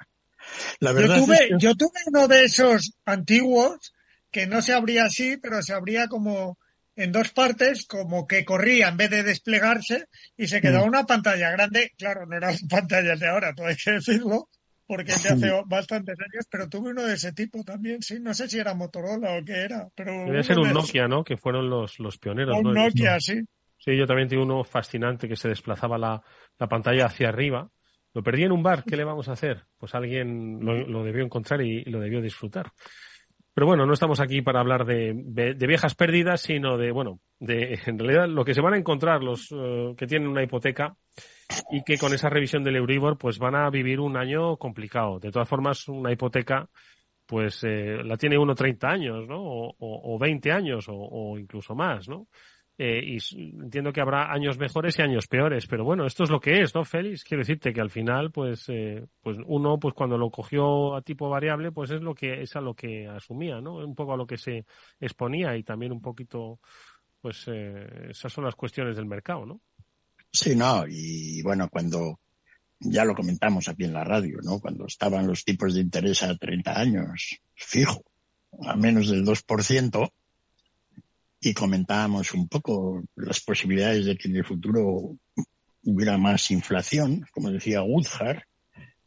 F: La
G: Yo
F: verdad
G: tuve,
F: es que-
G: yo tuve uno de esos antiguos que no se abría así, pero se abría como en dos partes, como que corría en vez de desplegarse y se quedaba
F: Mm.
G: una pantalla grande. Claro, no eran pantallas de ahora, todo hay que decirlo, porque es de hace bastantes años, pero tuve uno de ese tipo también, sí. No sé si era Motorola o qué era, pero.
E: Debe ser un
G: de.
E: Nokia, ¿no? Que fueron los, los pioneros.
G: Un. Nokia, sí.
E: Sí, yo también tengo uno fascinante que se desplazaba la, la pantalla hacia arriba. Lo perdí en un bar, ¿qué le vamos a hacer? Pues alguien lo, lo debió encontrar y, y lo debió disfrutar. Pero bueno, no estamos aquí para hablar de, de- viejas pérdidas, sino de, bueno, de en realidad lo que se van a encontrar los eh, que tienen una hipoteca y que con esa revisión del Euribor pues van a vivir un año complicado. De todas formas, una hipoteca pues eh, la tiene uno 30 años, ¿no? O, o, o 20 años o, o incluso más, ¿no? Eh, y entiendo que habrá años mejores y años peores, pero bueno, esto es lo que es, ¿no, Félix? Quiero decirte que al final, pues, eh, pues uno, pues cuando lo cogió a tipo variable, pues es lo que es a lo que asumía, ¿no? Un poco a lo que se exponía y también un poquito, pues, eh, esas son las cuestiones del mercado, ¿no?
F: Sí, no, y bueno, cuando ya lo comentamos aquí en la radio, ¿no? Cuando estaban los tipos de interés a 30 años, fijo, a menos del 2%, y comentábamos un poco las posibilidades de que en el futuro hubiera más inflación, como decía Woodhart,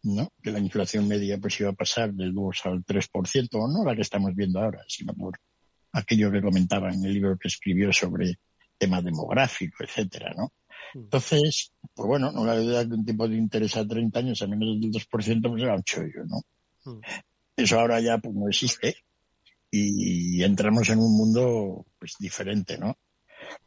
F: ¿no? Que la inflación media pues iba a pasar del 2 al 3%, no la que estamos viendo ahora, sino por aquello que comentaba en el libro que escribió sobre tema demográfico, etcétera, ¿no? Entonces, pues bueno, no la idea que un tipo de interés a 30 años a menos del 2% pues era un chollo, ¿no?
E: Mm.
F: Eso ahora ya pues no existe y entramos en un mundo pues diferente, ¿no?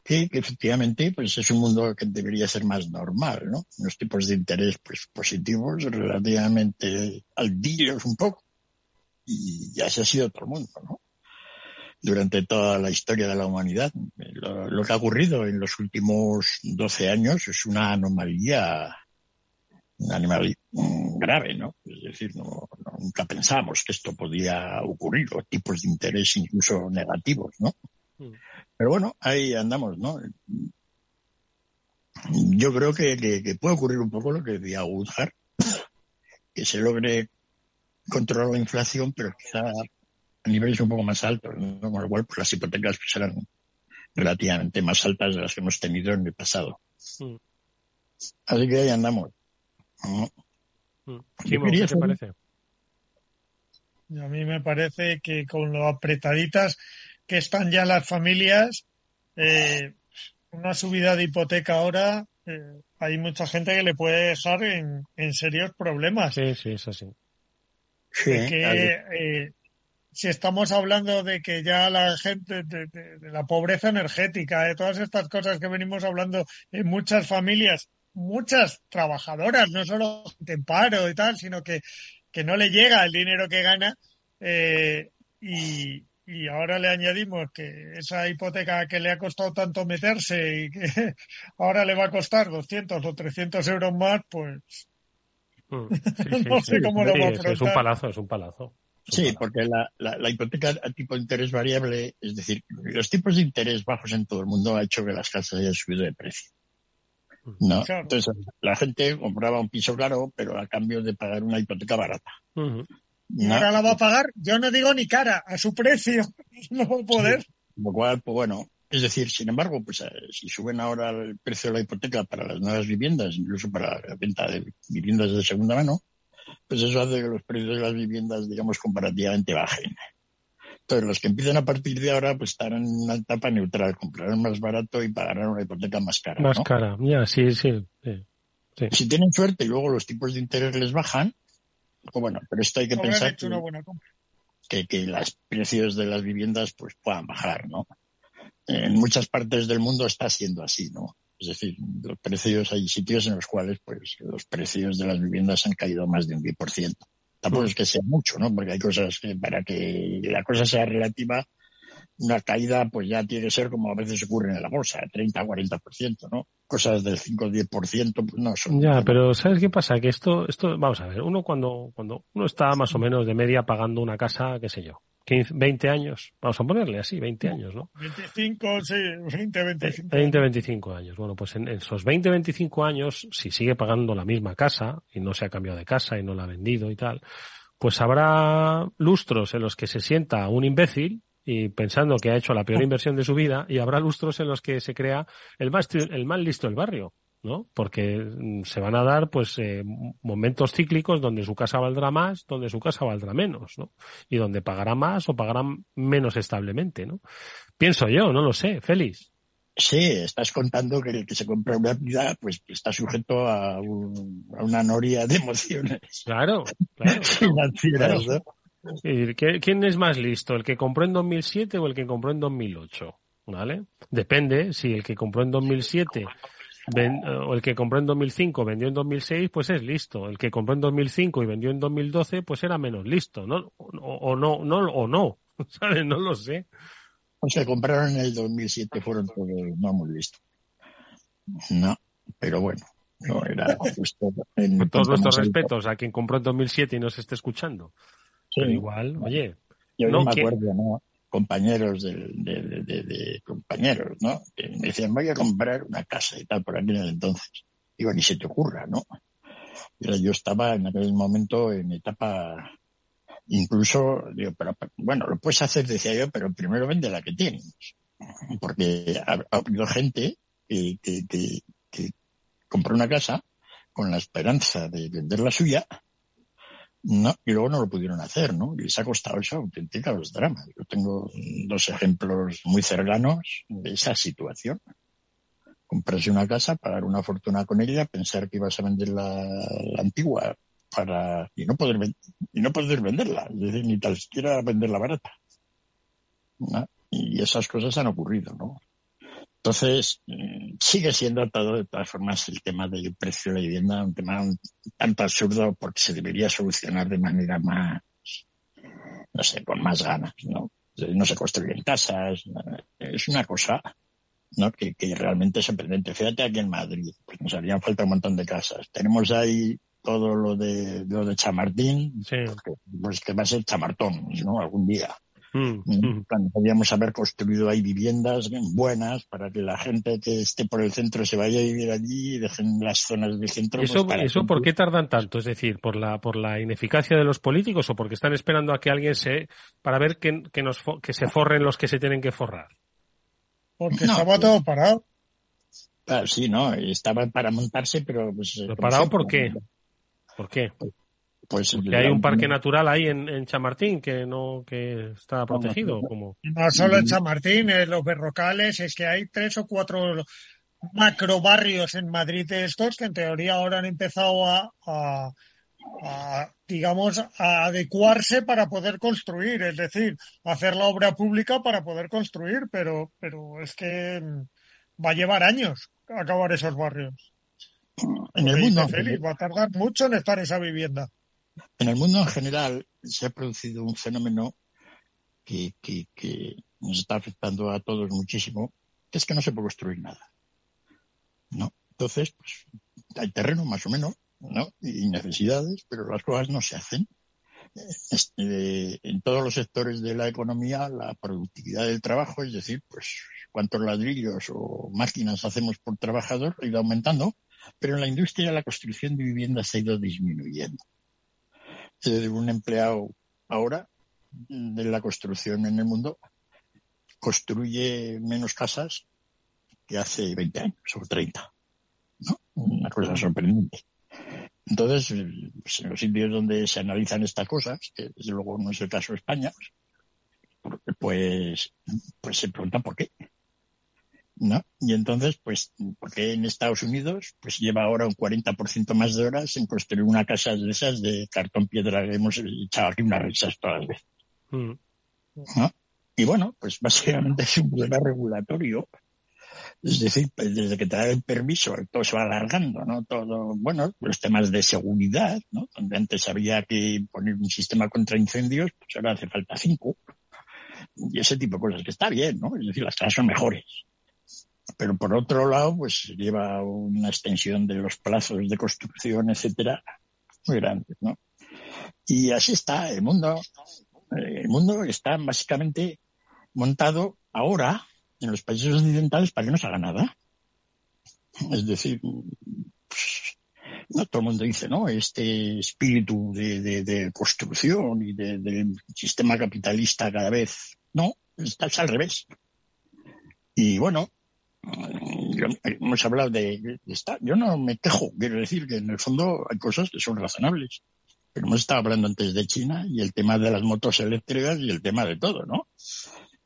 F: Que, que efectivamente pues es un mundo que debería ser más normal, ¿no? Unos tipos de interés pues positivos, relativamente altillos un poco y ya se ha sido otro mundo, ¿no? Durante toda la historia de la humanidad. Lo, lo que ha ocurrido en los últimos 12 años es una anomalía, una anomalía grave, ¿no? Decir, no, no- nunca pensamos que esto podía ocurrir, o tipos de interés incluso negativos, ¿no? Pero bueno, ahí andamos, ¿no? Yo creo que, que- que puede ocurrir un poco lo que decía Woodhart, que se logre controlar la inflación, pero quizá a niveles un poco más altos, ¿no? Con lo cual, pues las hipotecas pues, serán relativamente más altas de las que hemos tenido en el pasado.
E: Mm.
F: Así que ahí andamos. ¿no?
E: Mm. ¿qué te parece?
G: Y a mí me parece que con lo apretaditas que están ya las familias, eh, una subida de hipoteca ahora, eh, hay mucha gente que le puede dejar en, en serios problemas.
E: Sí, sí, es así.
F: Sí,
G: que eh, si estamos hablando de que ya la gente, de, de- de la pobreza energética, de todas estas cosas que venimos hablando en muchas familias, muchas trabajadoras, no solo gente en paro y tal, sino que, que no le llega el dinero que gana, eh, y, y ahora le añadimos que esa hipoteca que le ha costado tanto meterse y que ahora le va a costar 200 o 300 euros más, pues
E: Mm. Sí, sí,
G: no
E: sí.
G: sé cómo lo va a
E: es, es un
G: afrontar.
E: palazo, es un palazo.
F: Sí, porque la, la, la hipoteca a tipo de interés variable, es decir, los tipos de interés bajos en todo el mundo ha hecho que las casas hayan subido de precio. ¿No?
G: Claro.
F: Entonces, la gente compraba un piso caro, pero a cambio de pagar una hipoteca barata.
E: Ujú.
G: Y
F: ¿no?
G: ahora la va a pagar, yo no digo ni cara, a su precio. No va a poder.
F: Lo cual, pues bueno, es decir, sin embargo, pues eh, si suben ahora el precio de la hipoteca para las nuevas viviendas, incluso para la venta de viviendas de segunda mano, pues eso hace que los precios de las viviendas, digamos, comparativamente bajen. Entonces, los que empiezan a partir de ahora, pues estarán en una etapa neutral, comprarán más barato y pagarán una hipoteca más cara.
E: Más
F: ¿no?
E: cara, ya, sí, sí. sí. Sí.
F: Si tienen suerte y luego los tipos de interés les bajan, pues bueno, pero esto hay que
G: Habrán
F: pensar
G: hecho
F: que,
G: una buena compra.
F: que, que los precios de las viviendas pues puedan bajar, ¿no? En muchas partes del mundo está siendo así, ¿no? Es decir, los precios, hay sitios en los cuales pues los precios de las viviendas han caído más de un 10%. Tampoco es que sea mucho, ¿no? Porque hay cosas que para que la cosa sea relativa, una caída pues ya tiene que ser como a veces ocurre en la bolsa, 30 40%, ¿no? Cosas del 5 o 10% pues no son.
E: Ya, pero ¿sabes qué pasa? Que esto, esto, vamos a ver, uno cuando, cuando uno está más o menos de media pagando una casa, qué sé yo, 15, 20 años, vamos a ponerle así, 20 años, ¿no?
G: 25, sí, 20, 25.
E: 20, 25 años. Bueno, pues en esos 20, 25 años, si sigue pagando la misma casa y no se ha cambiado de casa y no la ha vendido y tal, pues habrá lustros en los que se sienta un imbécil y pensando que ha hecho la peor inversión de su vida y habrá lustros en los que se crea el más, el más listo del barrio. ¿No? Porque mm, se van a dar, pues, eh, momentos cíclicos donde su casa valdrá más, donde su casa valdrá menos, ¿no? Y donde pagará más o pagará menos establemente, ¿no? Pienso yo, no lo sé, Félix.
F: Sí, estás contando que el que se compra una vida, pues está sujeto a, un- a una noria de emociones
E: Claro, claro.
F: financieras, ¿no?
E: ¿Y qué- ¿Quién es más listo, el que compró en 2007 o el que compró en 2008? ¿Vale? Depende, si el que compró en 2007 ven- eh, o el que compró en 2005 vendió en 2006, pues es listo. El que compró en 2005 y vendió en 2012, pues era menos listo, ¿no? O, o no, no, o no, ¿sabes? No lo sé.
F: Los que compraron en el 2007 fueron todos no muy listos. No, pero bueno, no era justo. En,
E: Con todos nuestros respetos a quien compró en 2007 y nos esté escuchando.
F: Sí.
E: Pero igual, oye,
F: Yo
E: no,
F: me acuerdo, ¿no? Compañeros de, compañeros, ¿no? Que me decían, voy a comprar una casa y tal por aquel entonces. Digo, ni se te ocurra, ¿no? Pero yo estaba en aquel momento en etapa, incluso, digo, pero, bueno, lo puedes hacer, decía yo, pero primero vende la que tienes. Porque ha, ha habido gente que, que, que, que compró una casa con la esperanza de vender la suya no, y luego no lo pudieron hacer, ¿no? Y les ha costado eso auténticos dramas. Yo tengo dos ejemplos muy cercanos de esa situación. Comprarse una casa, pagar una fortuna con ella, pensar que ibas a vender la, antigua para y no poder y no poder venderla, es decir, ni tan siquiera venderla barata. ¿no? Y esas cosas han ocurrido, ¿no? Entonces, mm, sigue siendo todo, de todas formas, el tema del precio de la vivienda un tema un tanto absurdo porque se debería solucionar de manera más, no sé, con más ganas, ¿no? No se construyen casas, es una cosa, ¿no? Que, que realmente es sorprendente. Fíjate aquí en Madrid, pues nos harían falta un montón de casas. Tenemos ahí todo lo de, lo de Chamartín, porque, pues que va a ser Chamartón, ¿no? Algún día.
E: Mm,
F: podríamos haber construido ahí viviendas buenas para que la gente que esté por el centro se vaya a vivir allí y dejen las zonas del centro.
E: ¿Y
F: pues,
E: eso,
F: para
E: eso por qué tardan tanto? Es decir, ¿por la, por la ineficacia de los políticos o porque están esperando a que alguien se, para ver que, que, nos, que se forren los que se tienen que forrar?
G: Porque
F: No,
G: estaba
F: pues-
G: todo parado.
F: Ah, sí, no, estaba para montarse, pero pues.
E: ¿Pero
F: como
E: parado por qué? ¿Por qué?
F: Pues
E: Que hay un parque natural ahí en, en Chamartín que no, que está protegido, como.
G: No solo en San Martín, en los berrocales, es que hay tres o cuatro macro barrios en Madrid de estos que en teoría ahora han empezado a, a- a, digamos, a adecuarse para poder construir, es decir, hacer la obra pública para poder construir, pero, pero es que va a llevar años acabar esos barrios.
F: En el mundo,
G: va a tardar mucho en estar esa vivienda.
F: En el mundo en general se ha producido un fenómeno que, que, que nos está afectando a todos muchísimo, que es que no se puede construir nada. ¿No? Entonces, pues, hay terreno más o menos, ¿no? Y necesidades, pero las cosas no se hacen. Este, en todos los sectores de la economía, la productividad del trabajo, es decir, pues cuántos ladrillos o máquinas hacemos por trabajador, ha ido aumentando, pero en la industria la construcción de viviendas ha ido disminuyendo. Decir, un empleado ahora de la construcción en el mundo construye menos casas que hace 20 años o 30. ¿no? Una cosa sorprendente. Entonces, eh, pues, en los sitios donde se analizan estas cosas, que desde luego no es el caso España, pues, pues se preguntan por qué. ¿No? Y entonces, pues, ¿por qué en Estados Unidos pues lleva ahora un 40% más de horas en construir una casa de esas de cartón piedra que hemos echado aquí unas risas todas las veces?
E: Mm.
F: ¿no? Y bueno, pues básicamente es un problema regulatorio. Es decir, pues desde que te da el permiso, todo se va alargando, ¿no? Todo, bueno, los temas de seguridad, ¿no? Donde antes había que poner un sistema contra incendios, pues ahora hace falta cinco. Y ese tipo de cosas, que está bien, ¿no? Es decir, las cosas son mejores. Pero por otro lado, pues lleva una extensión de los plazos de construcción, etcétera, muy grande, ¿no? Y así está el mundo. El mundo está básicamente montado ahora en los países occidentales para que no se haga nada. Es decir, pues, no todo el mundo dice, ¿no? Este espíritu de, de- de construcción y de, del sistema capitalista cada vez, no, está es al revés. Y bueno, hemos hablado de, de esta- yo no me quejo, quiero decir que en el fondo hay cosas que son razonables. Pero hemos estado hablando antes de China y el tema de las motos eléctricas y el tema de todo, ¿no?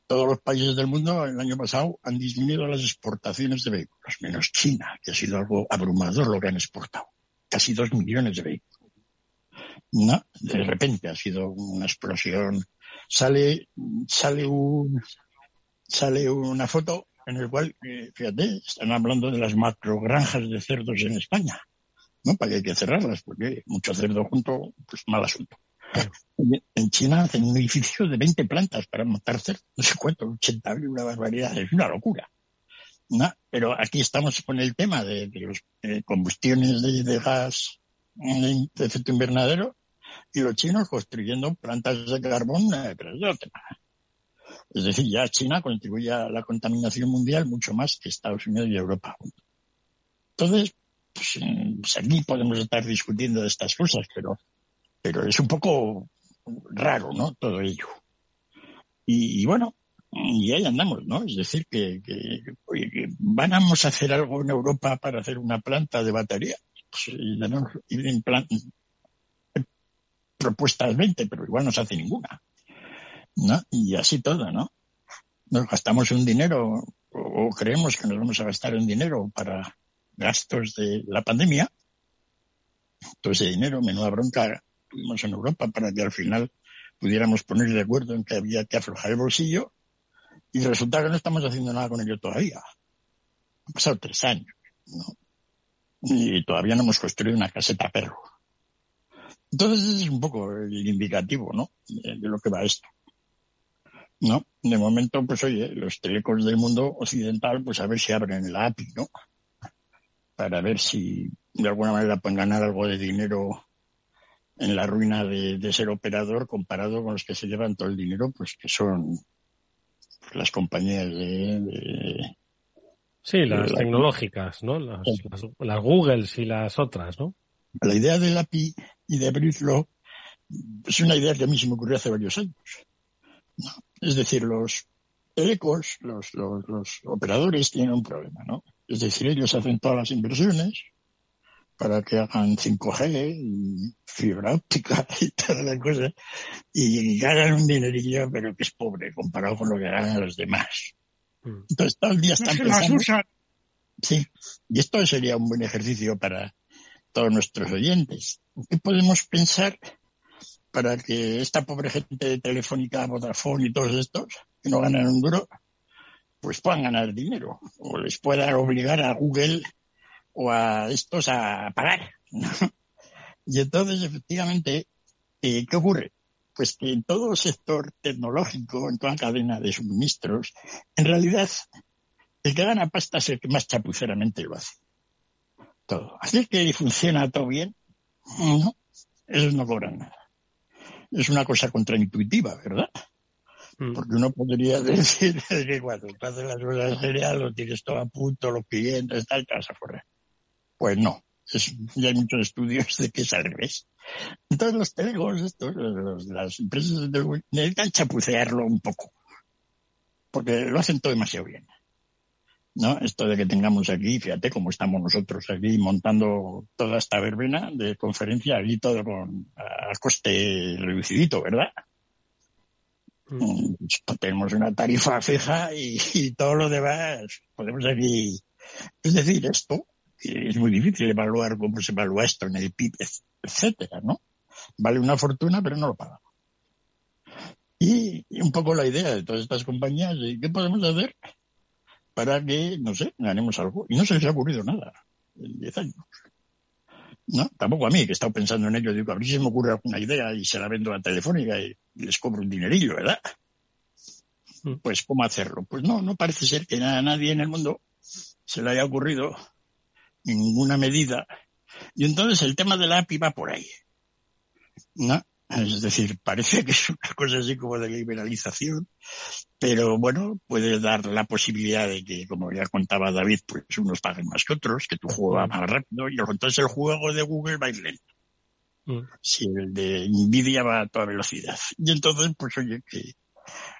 F: Todos los países del mundo el año pasado han disminuido las exportaciones de vehículos, menos China, que ha sido algo abrumador lo que han exportado. Casi dos millones de vehículos. No, de repente ha sido una explosión. Sale, sale un, sale una foto en el cual, eh, fíjate, están hablando de las macrogranjas de cerdos en España. ¿no? Para que hay que cerrarlas, porque mucho cerdo junto, pues mal asunto. En China hacen un edificio de 20 plantas para matar cerdo, no sé cuánto, 80 mil, una barbaridad, es una locura. ¿no? Pero aquí estamos con el tema de, de los eh, combustiones de, de gas de efecto invernadero y los chinos construyendo plantas de carbón eh, tras de otra. Es decir, ya China contribuye a la contaminación mundial mucho más que Estados Unidos y Europa. Entonces, pues, eh, pues aquí podemos estar discutiendo de estas cosas, pero, pero es un poco raro, ¿no? Todo ello. Y, bueno, y ahí andamos, ¿no? Es decir, que, que, que vamos a hacer algo en Europa para hacer una planta de batería. Pues, y tenemos ir en plan, propuestas 20, pero igual no se hace ninguna. ¿No? Y así todo, ¿no? Nos gastamos un dinero o, creemos que nos vamos a gastar un dinero para gastos de la pandemia. Todo ese dinero, menuda bronca tuvimos en Europa para que al final pudiéramos poner de acuerdo en que había que aflojar el bolsillo y resulta que no estamos haciendo nada con ello todavía. Han pasado tres años, ¿no? Y todavía no hemos construido una caseta perro. Entonces es un poco el indicativo, ¿no? De lo que va esto. ¿No? De momento, pues oye, los telecos del mundo occidental, pues a ver si abren la API, ¿no? Para ver si de alguna manera pueden ganar algo de dinero en la ruina de, de ser operador comparado con los que se llevan todo el dinero, pues que son las compañías de, de
E: Sí, las
F: la-
E: tecnológicas, ¿no? Las, las, las Googles y las otras, ¿no?
F: La idea del API y de abrirlo es una idea que a mí se me ocurrió hace varios años. ¿no? Es decir, los telecos, los, los, los operadores tienen un problema, ¿no? Es decir, ellos hacen todas las inversiones para que hagan 5G y fibra óptica y todas las cosas y ganan un dinerillo, pero que es pobre comparado con lo que ganan los demás. Entonces todo el día
G: No
F: están
G: las
F: pensando...
G: usan.
F: Sí, y esto sería un buen ejercicio para todos nuestros oyentes. ¿Qué podemos pensar para que esta pobre gente de Telefónica, Vodafone y todos estos, que no ganan un duro, pues puedan ganar dinero? O les puedan obligar a Google o a estos a pagar. Y entonces, efectivamente, eh, ¿qué ocurre? Pues que en todo sector tecnológico, en toda cadena de suministros, en realidad el que gana pasta es el que más chapuceramente lo hace. Todo. Así que funciona todo bien. No, esos no cobran nada. Es una cosa contraintuitiva, ¿verdad? Porque uno podría decir que cuando tú haces las cosas serias lo tienes todo a punto, los clientes, tal, te vas a correr. Pues no. Es, ya hay muchos estudios de que es al revés. Entonces los telegos, estos, los- las empresas de necesitan chapucearlo un poco. Porque lo hacen todo demasiado bien. ¿No? Esto de que tengamos aquí, fíjate cómo estamos nosotros aquí montando toda esta verbena de conferencia, aquí todo con a coste reducidito, ¿verdad? Mm, pues tenemos una tarifa fija y, y todo lo demás podemos aquí. Es decir, esto, es muy difícil evaluar cómo se evalúa esto en el PIB, etcétera, ¿no? Vale una fortuna, pero no lo paga. Y, y un poco la idea de todas estas compañías, ¿qué podemos hacer para que, no sé, ganemos algo? Y no se les ha ocurrido nada en 10 años. No, tampoco a mí, que he estado pensando en ello, digo, a ver si se me ocurre alguna idea y se la vendo a Telefónica y les cobro un dinerillo, ¿verdad? Pues, ¿cómo hacerlo? Pues no, no parece ser que a nadie en el mundo se le haya ocurrido ninguna medida. Y entonces el tema de la API va por ahí. ¿No? Es decir, parece que es una cosa así como de liberalización, pero bueno, puede dar la posibilidad de que, como ya contaba David, pues unos paguen más que otros, que tu juego va más rápido, y entonces el juego de Google va a ir lento. Si el de Nvidia va a toda velocidad. Y entonces, pues oye, que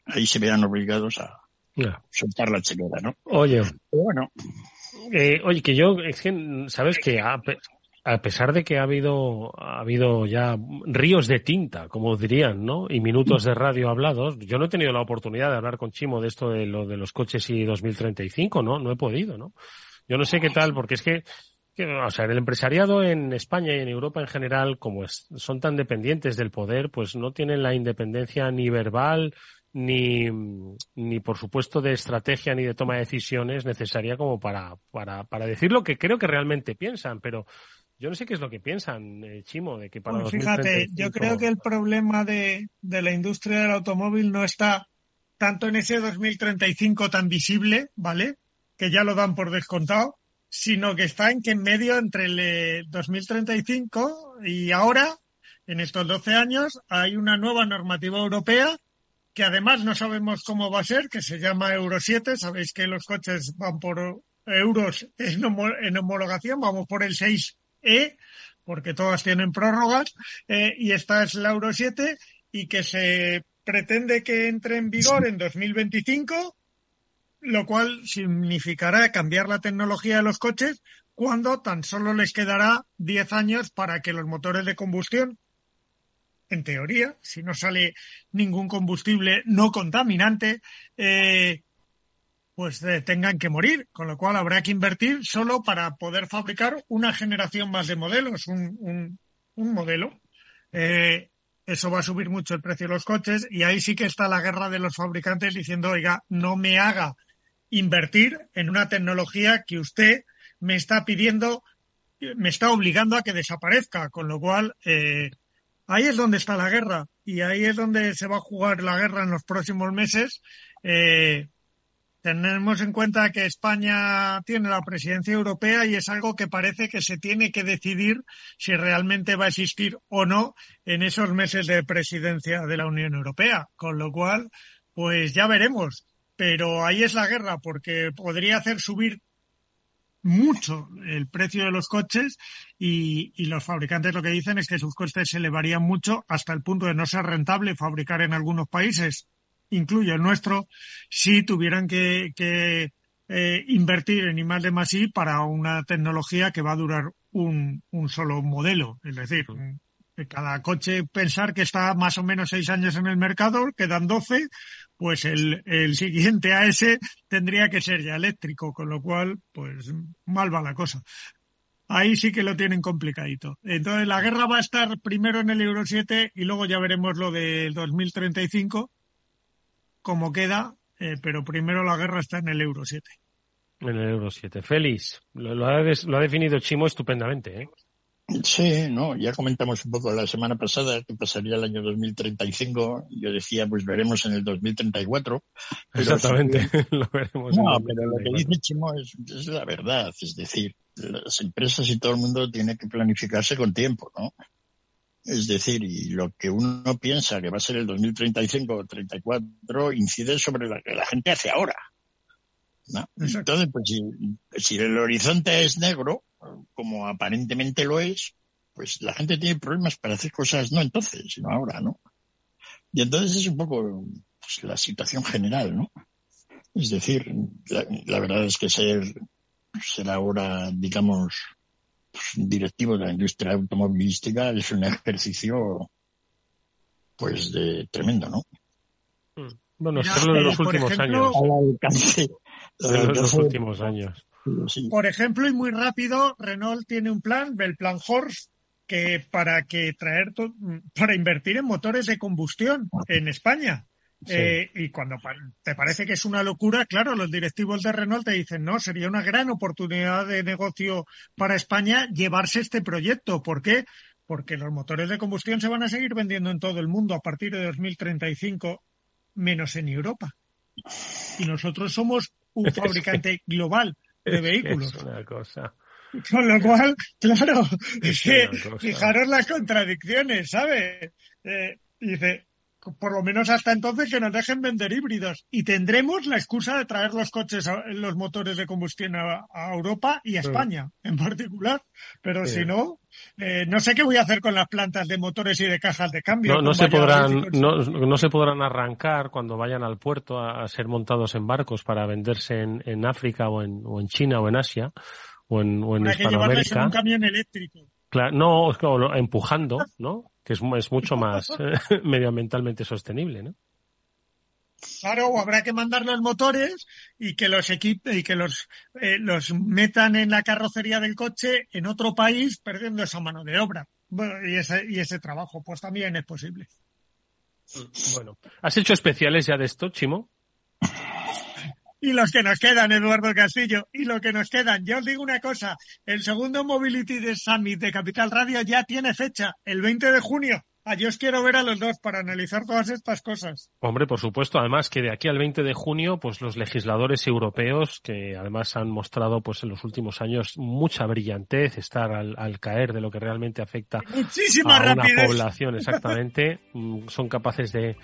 F: ahí se verán obligados a soltar la chelera, ¿no?
E: Oye,
F: Pero bueno,
E: eh, oye, que yo, es que, sabes que a, pe- a pesar de que ha habido, ha habido ya ríos de tinta, como dirían, ¿no? Y minutos de radio hablados, yo no he tenido la oportunidad de hablar con Chimo de esto de lo de los coches y 2035, ¿no? No he podido, ¿no? Yo no sé qué tal, porque es que, o sea, el empresariado en España y en Europa en general, como son tan dependientes del poder, pues no tienen la independencia ni verbal, ni, ni por supuesto de estrategia ni de toma de decisiones necesaria como para, para, para decir lo que creo que realmente piensan, pero yo no sé qué es lo que piensan, eh, Chimo, de que para
G: Pues fíjate,
E: 2035
G: yo creo que el problema de, de la industria del automóvil no está tanto en ese 2035 tan visible, ¿vale? Que ya lo dan por descontado, sino que está en que en medio entre el eh, 2035 y ahora, en estos 12 años, hay una nueva normativa europea que además no sabemos cómo va a ser, que se llama Euro 7. Sabéis que los coches van por euros en, homo- en homologación, vamos por el 6E, porque todas tienen prórrogas, eh, y esta es la Euro 7, y que se pretende que entre en vigor en 2025, lo cual significará cambiar la tecnología de los coches cuando tan solo les quedará 10 años para que los motores de combustión en teoría, si no sale ningún combustible no contaminante, eh, pues eh, tengan que morir, con lo cual habrá que invertir solo para poder fabricar una generación más de modelos, un, un, modelo. Eh, eso va a subir mucho el precio de los coches y ahí sí que está la guerra de los fabricantes diciendo, oiga, no me haga invertir en una tecnología que usted me está pidiendo, me está obligando a que desaparezca, con lo cual eh, ahí es donde está la guerra y ahí es donde se va a jugar la guerra en los próximos meses. Eh, tenemos en cuenta que España tiene la presidencia europea y es algo que parece que se tiene que decidir si realmente va a existir o no en esos meses de presidencia de la Unión Europea. Con lo cual, pues ya veremos. Pero ahí es la guerra porque podría hacer subir mucho el precio de los coches y, los fabricantes lo que dicen es que sus costes se elevarían mucho hasta el punto de no ser rentable fabricar en algunos países, incluye el nuestro, si tuvieran que, que eh, invertir en I de más I para una tecnología que va a durar un, un solo modelo. Es decir, cada coche pensar que está más o menos seis años en el mercado, quedan 12, pues el, el siguiente a ese tendría que ser ya eléctrico, con lo cual, pues mal va la cosa. Ahí sí que lo tienen complicadito. Entonces la guerra va a estar primero en el Euro 7 y luego ya veremos lo del 2035, cómo queda, eh, pero primero la guerra está en el Euro 7.
E: En el Euro 7. Félix, lo, lo, ha, lo ha definido Chimo estupendamente, ¿eh?
F: Sí, no, ya comentamos un poco la semana pasada que pasaría el año 2035. Yo decía, pues veremos en el 2034.
E: Exactamente, sí, lo veremos.
F: No, pero lo que dice Chimo es, es, la verdad. Es decir, las empresas y todo el mundo tiene que planificarse con tiempo, ¿no? Es decir, y lo que uno piensa que va a ser el 2035 o 34 incide sobre lo que la gente hace ahora. ¿no? Entonces, pues si, si el horizonte es negro, como aparentemente lo es, pues la gente tiene problemas para hacer cosas no entonces, sino ahora, ¿no? Y entonces es un poco pues, la situación general, ¿no? Es decir, la, la verdad es que ser, ser ahora, digamos, pues, directivo de la industria automovilística es un ejercicio, pues, de tremendo, ¿no?
E: Bueno, serlo en los últimos
G: ejemplo,
E: años.
F: Al alcance, al
E: En los últimos años.
F: sí.
G: Por ejemplo, y muy rápido, Renault tiene un plan, el plan Horse, que para que traer para invertir en motores de combustión en España. Sí. Eh, y cuando te parece que es una locura, claro, los directivos de Renault te dicen, no, sería una gran oportunidad de negocio para España llevarse este proyecto. ¿Por qué? Porque los motores de combustión se van a seguir vendiendo en todo el mundo a partir de 2035, menos en Europa. Y nosotros somos un fabricante global de vehículos.
E: Es una cosa.
G: Con lo cual, claro, es que fijaros las contradicciones, ¿sabes? Eh, dice, por lo menos hasta entonces que nos dejen vender híbridos y tendremos la excusa de traer los coches, los motores de combustión a, Europa y a España en particular. Pero si no, eh, no sé qué voy a hacer con las plantas de motores y de cajas de cambio.
E: No, no se podrán, no, no, se podrán arrancar cuando vayan al puerto a, ser montados en barcos para venderse en, en África o en, o en China o en Asia o en, o en Hispanoamérica.
G: En un camión eléctrico.
E: Claro, no, empujando, ¿no? Que es, es mucho más eh, medioambientalmente sostenible, ¿no?
G: Claro, o habrá que mandar los motores y que los equip y que los, eh, los metan en la carrocería del coche en otro país perdiendo esa mano de obra. Bueno, y ese, y ese trabajo, pues también es posible.
E: Bueno, ¿has hecho especiales ya de esto, Chimo?
G: y los que nos quedan, Eduardo Castillo, y lo que nos quedan. Yo os digo una cosa, el segundo Mobility Summit de Capital Radio ya tiene fecha, el 20 de junio. Allí os quiero ver a los dos para analizar todas estas cosas.
E: Hombre, por supuesto. Además que de aquí al 20 de junio, pues los legisladores europeos, que además han mostrado, pues en los últimos años mucha brillantez, estar al, caer de lo que realmente afecta
G: a
E: una población, exactamente, mm, son capaces de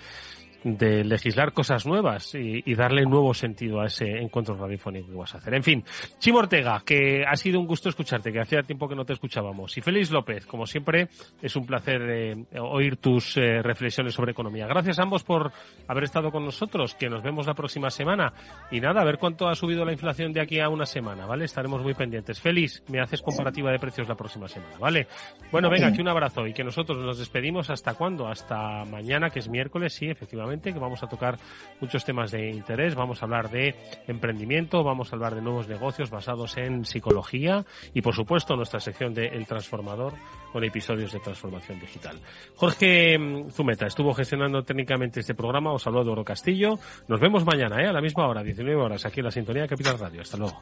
E: de legislar cosas nuevas y, darle nuevo sentido a ese encuentro radiofónico que vas a hacer. En fin, Chimo Ortega, que ha sido un gusto escucharte, que hacía tiempo que no te escuchábamos. Y Félix López, como siempre, es un placer eh, oír tus eh, reflexiones sobre economía. Gracias a ambos por haber estado con nosotros, que nos vemos la próxima semana. Y nada, a ver cuánto ha subido la inflación de aquí a una semana, ¿vale? Estaremos muy pendientes. Félix, me haces comparativa de precios la próxima semana, ¿vale? Bueno, venga, aquí un abrazo y que nosotros nos despedimos hasta cuándo? Hasta mañana, que es miércoles, sí, efectivamente que vamos a tocar muchos temas de interés. Vamos a hablar de emprendimiento, vamos a hablar de nuevos negocios basados en psicología y, por supuesto, nuestra sección de El Transformador con episodios de transformación digital. Jorge mm, Zumeta estuvo gestionando técnicamente este programa. Os habló de Oro Castillo. Nos vemos mañana, ¿eh? a la misma hora, 19 horas, aquí en la sintonía Capital Radio. Hasta luego.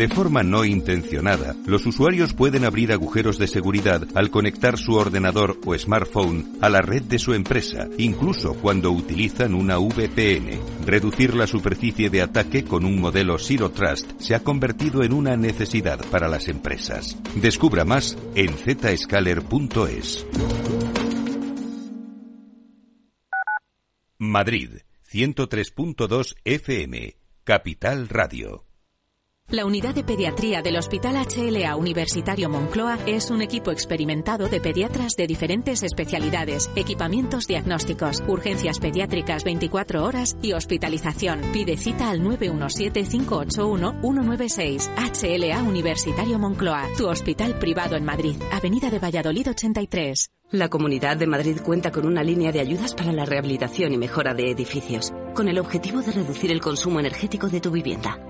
D: De forma no intencionada, los usuarios pueden abrir agujeros de seguridad al conectar su ordenador o smartphone a la red de su empresa, incluso cuando utilizan una VPN. Reducir la superficie de ataque con un modelo Zero Trust se ha convertido en una necesidad para las empresas. Descubra más en zscaler.es. Madrid, 103.2 FM, Capital Radio.
I: La unidad de pediatría del Hospital HLA Universitario Moncloa es un equipo experimentado de pediatras de diferentes especialidades, equipamientos diagnósticos, urgencias pediátricas 24 horas y hospitalización. Pide cita al 917-581-196. HLA Universitario Moncloa, tu hospital privado en Madrid, Avenida de Valladolid 83.
J: La Comunidad de Madrid cuenta con una línea de ayudas para la rehabilitación y mejora de edificios, con el objetivo de reducir el consumo energético de tu vivienda.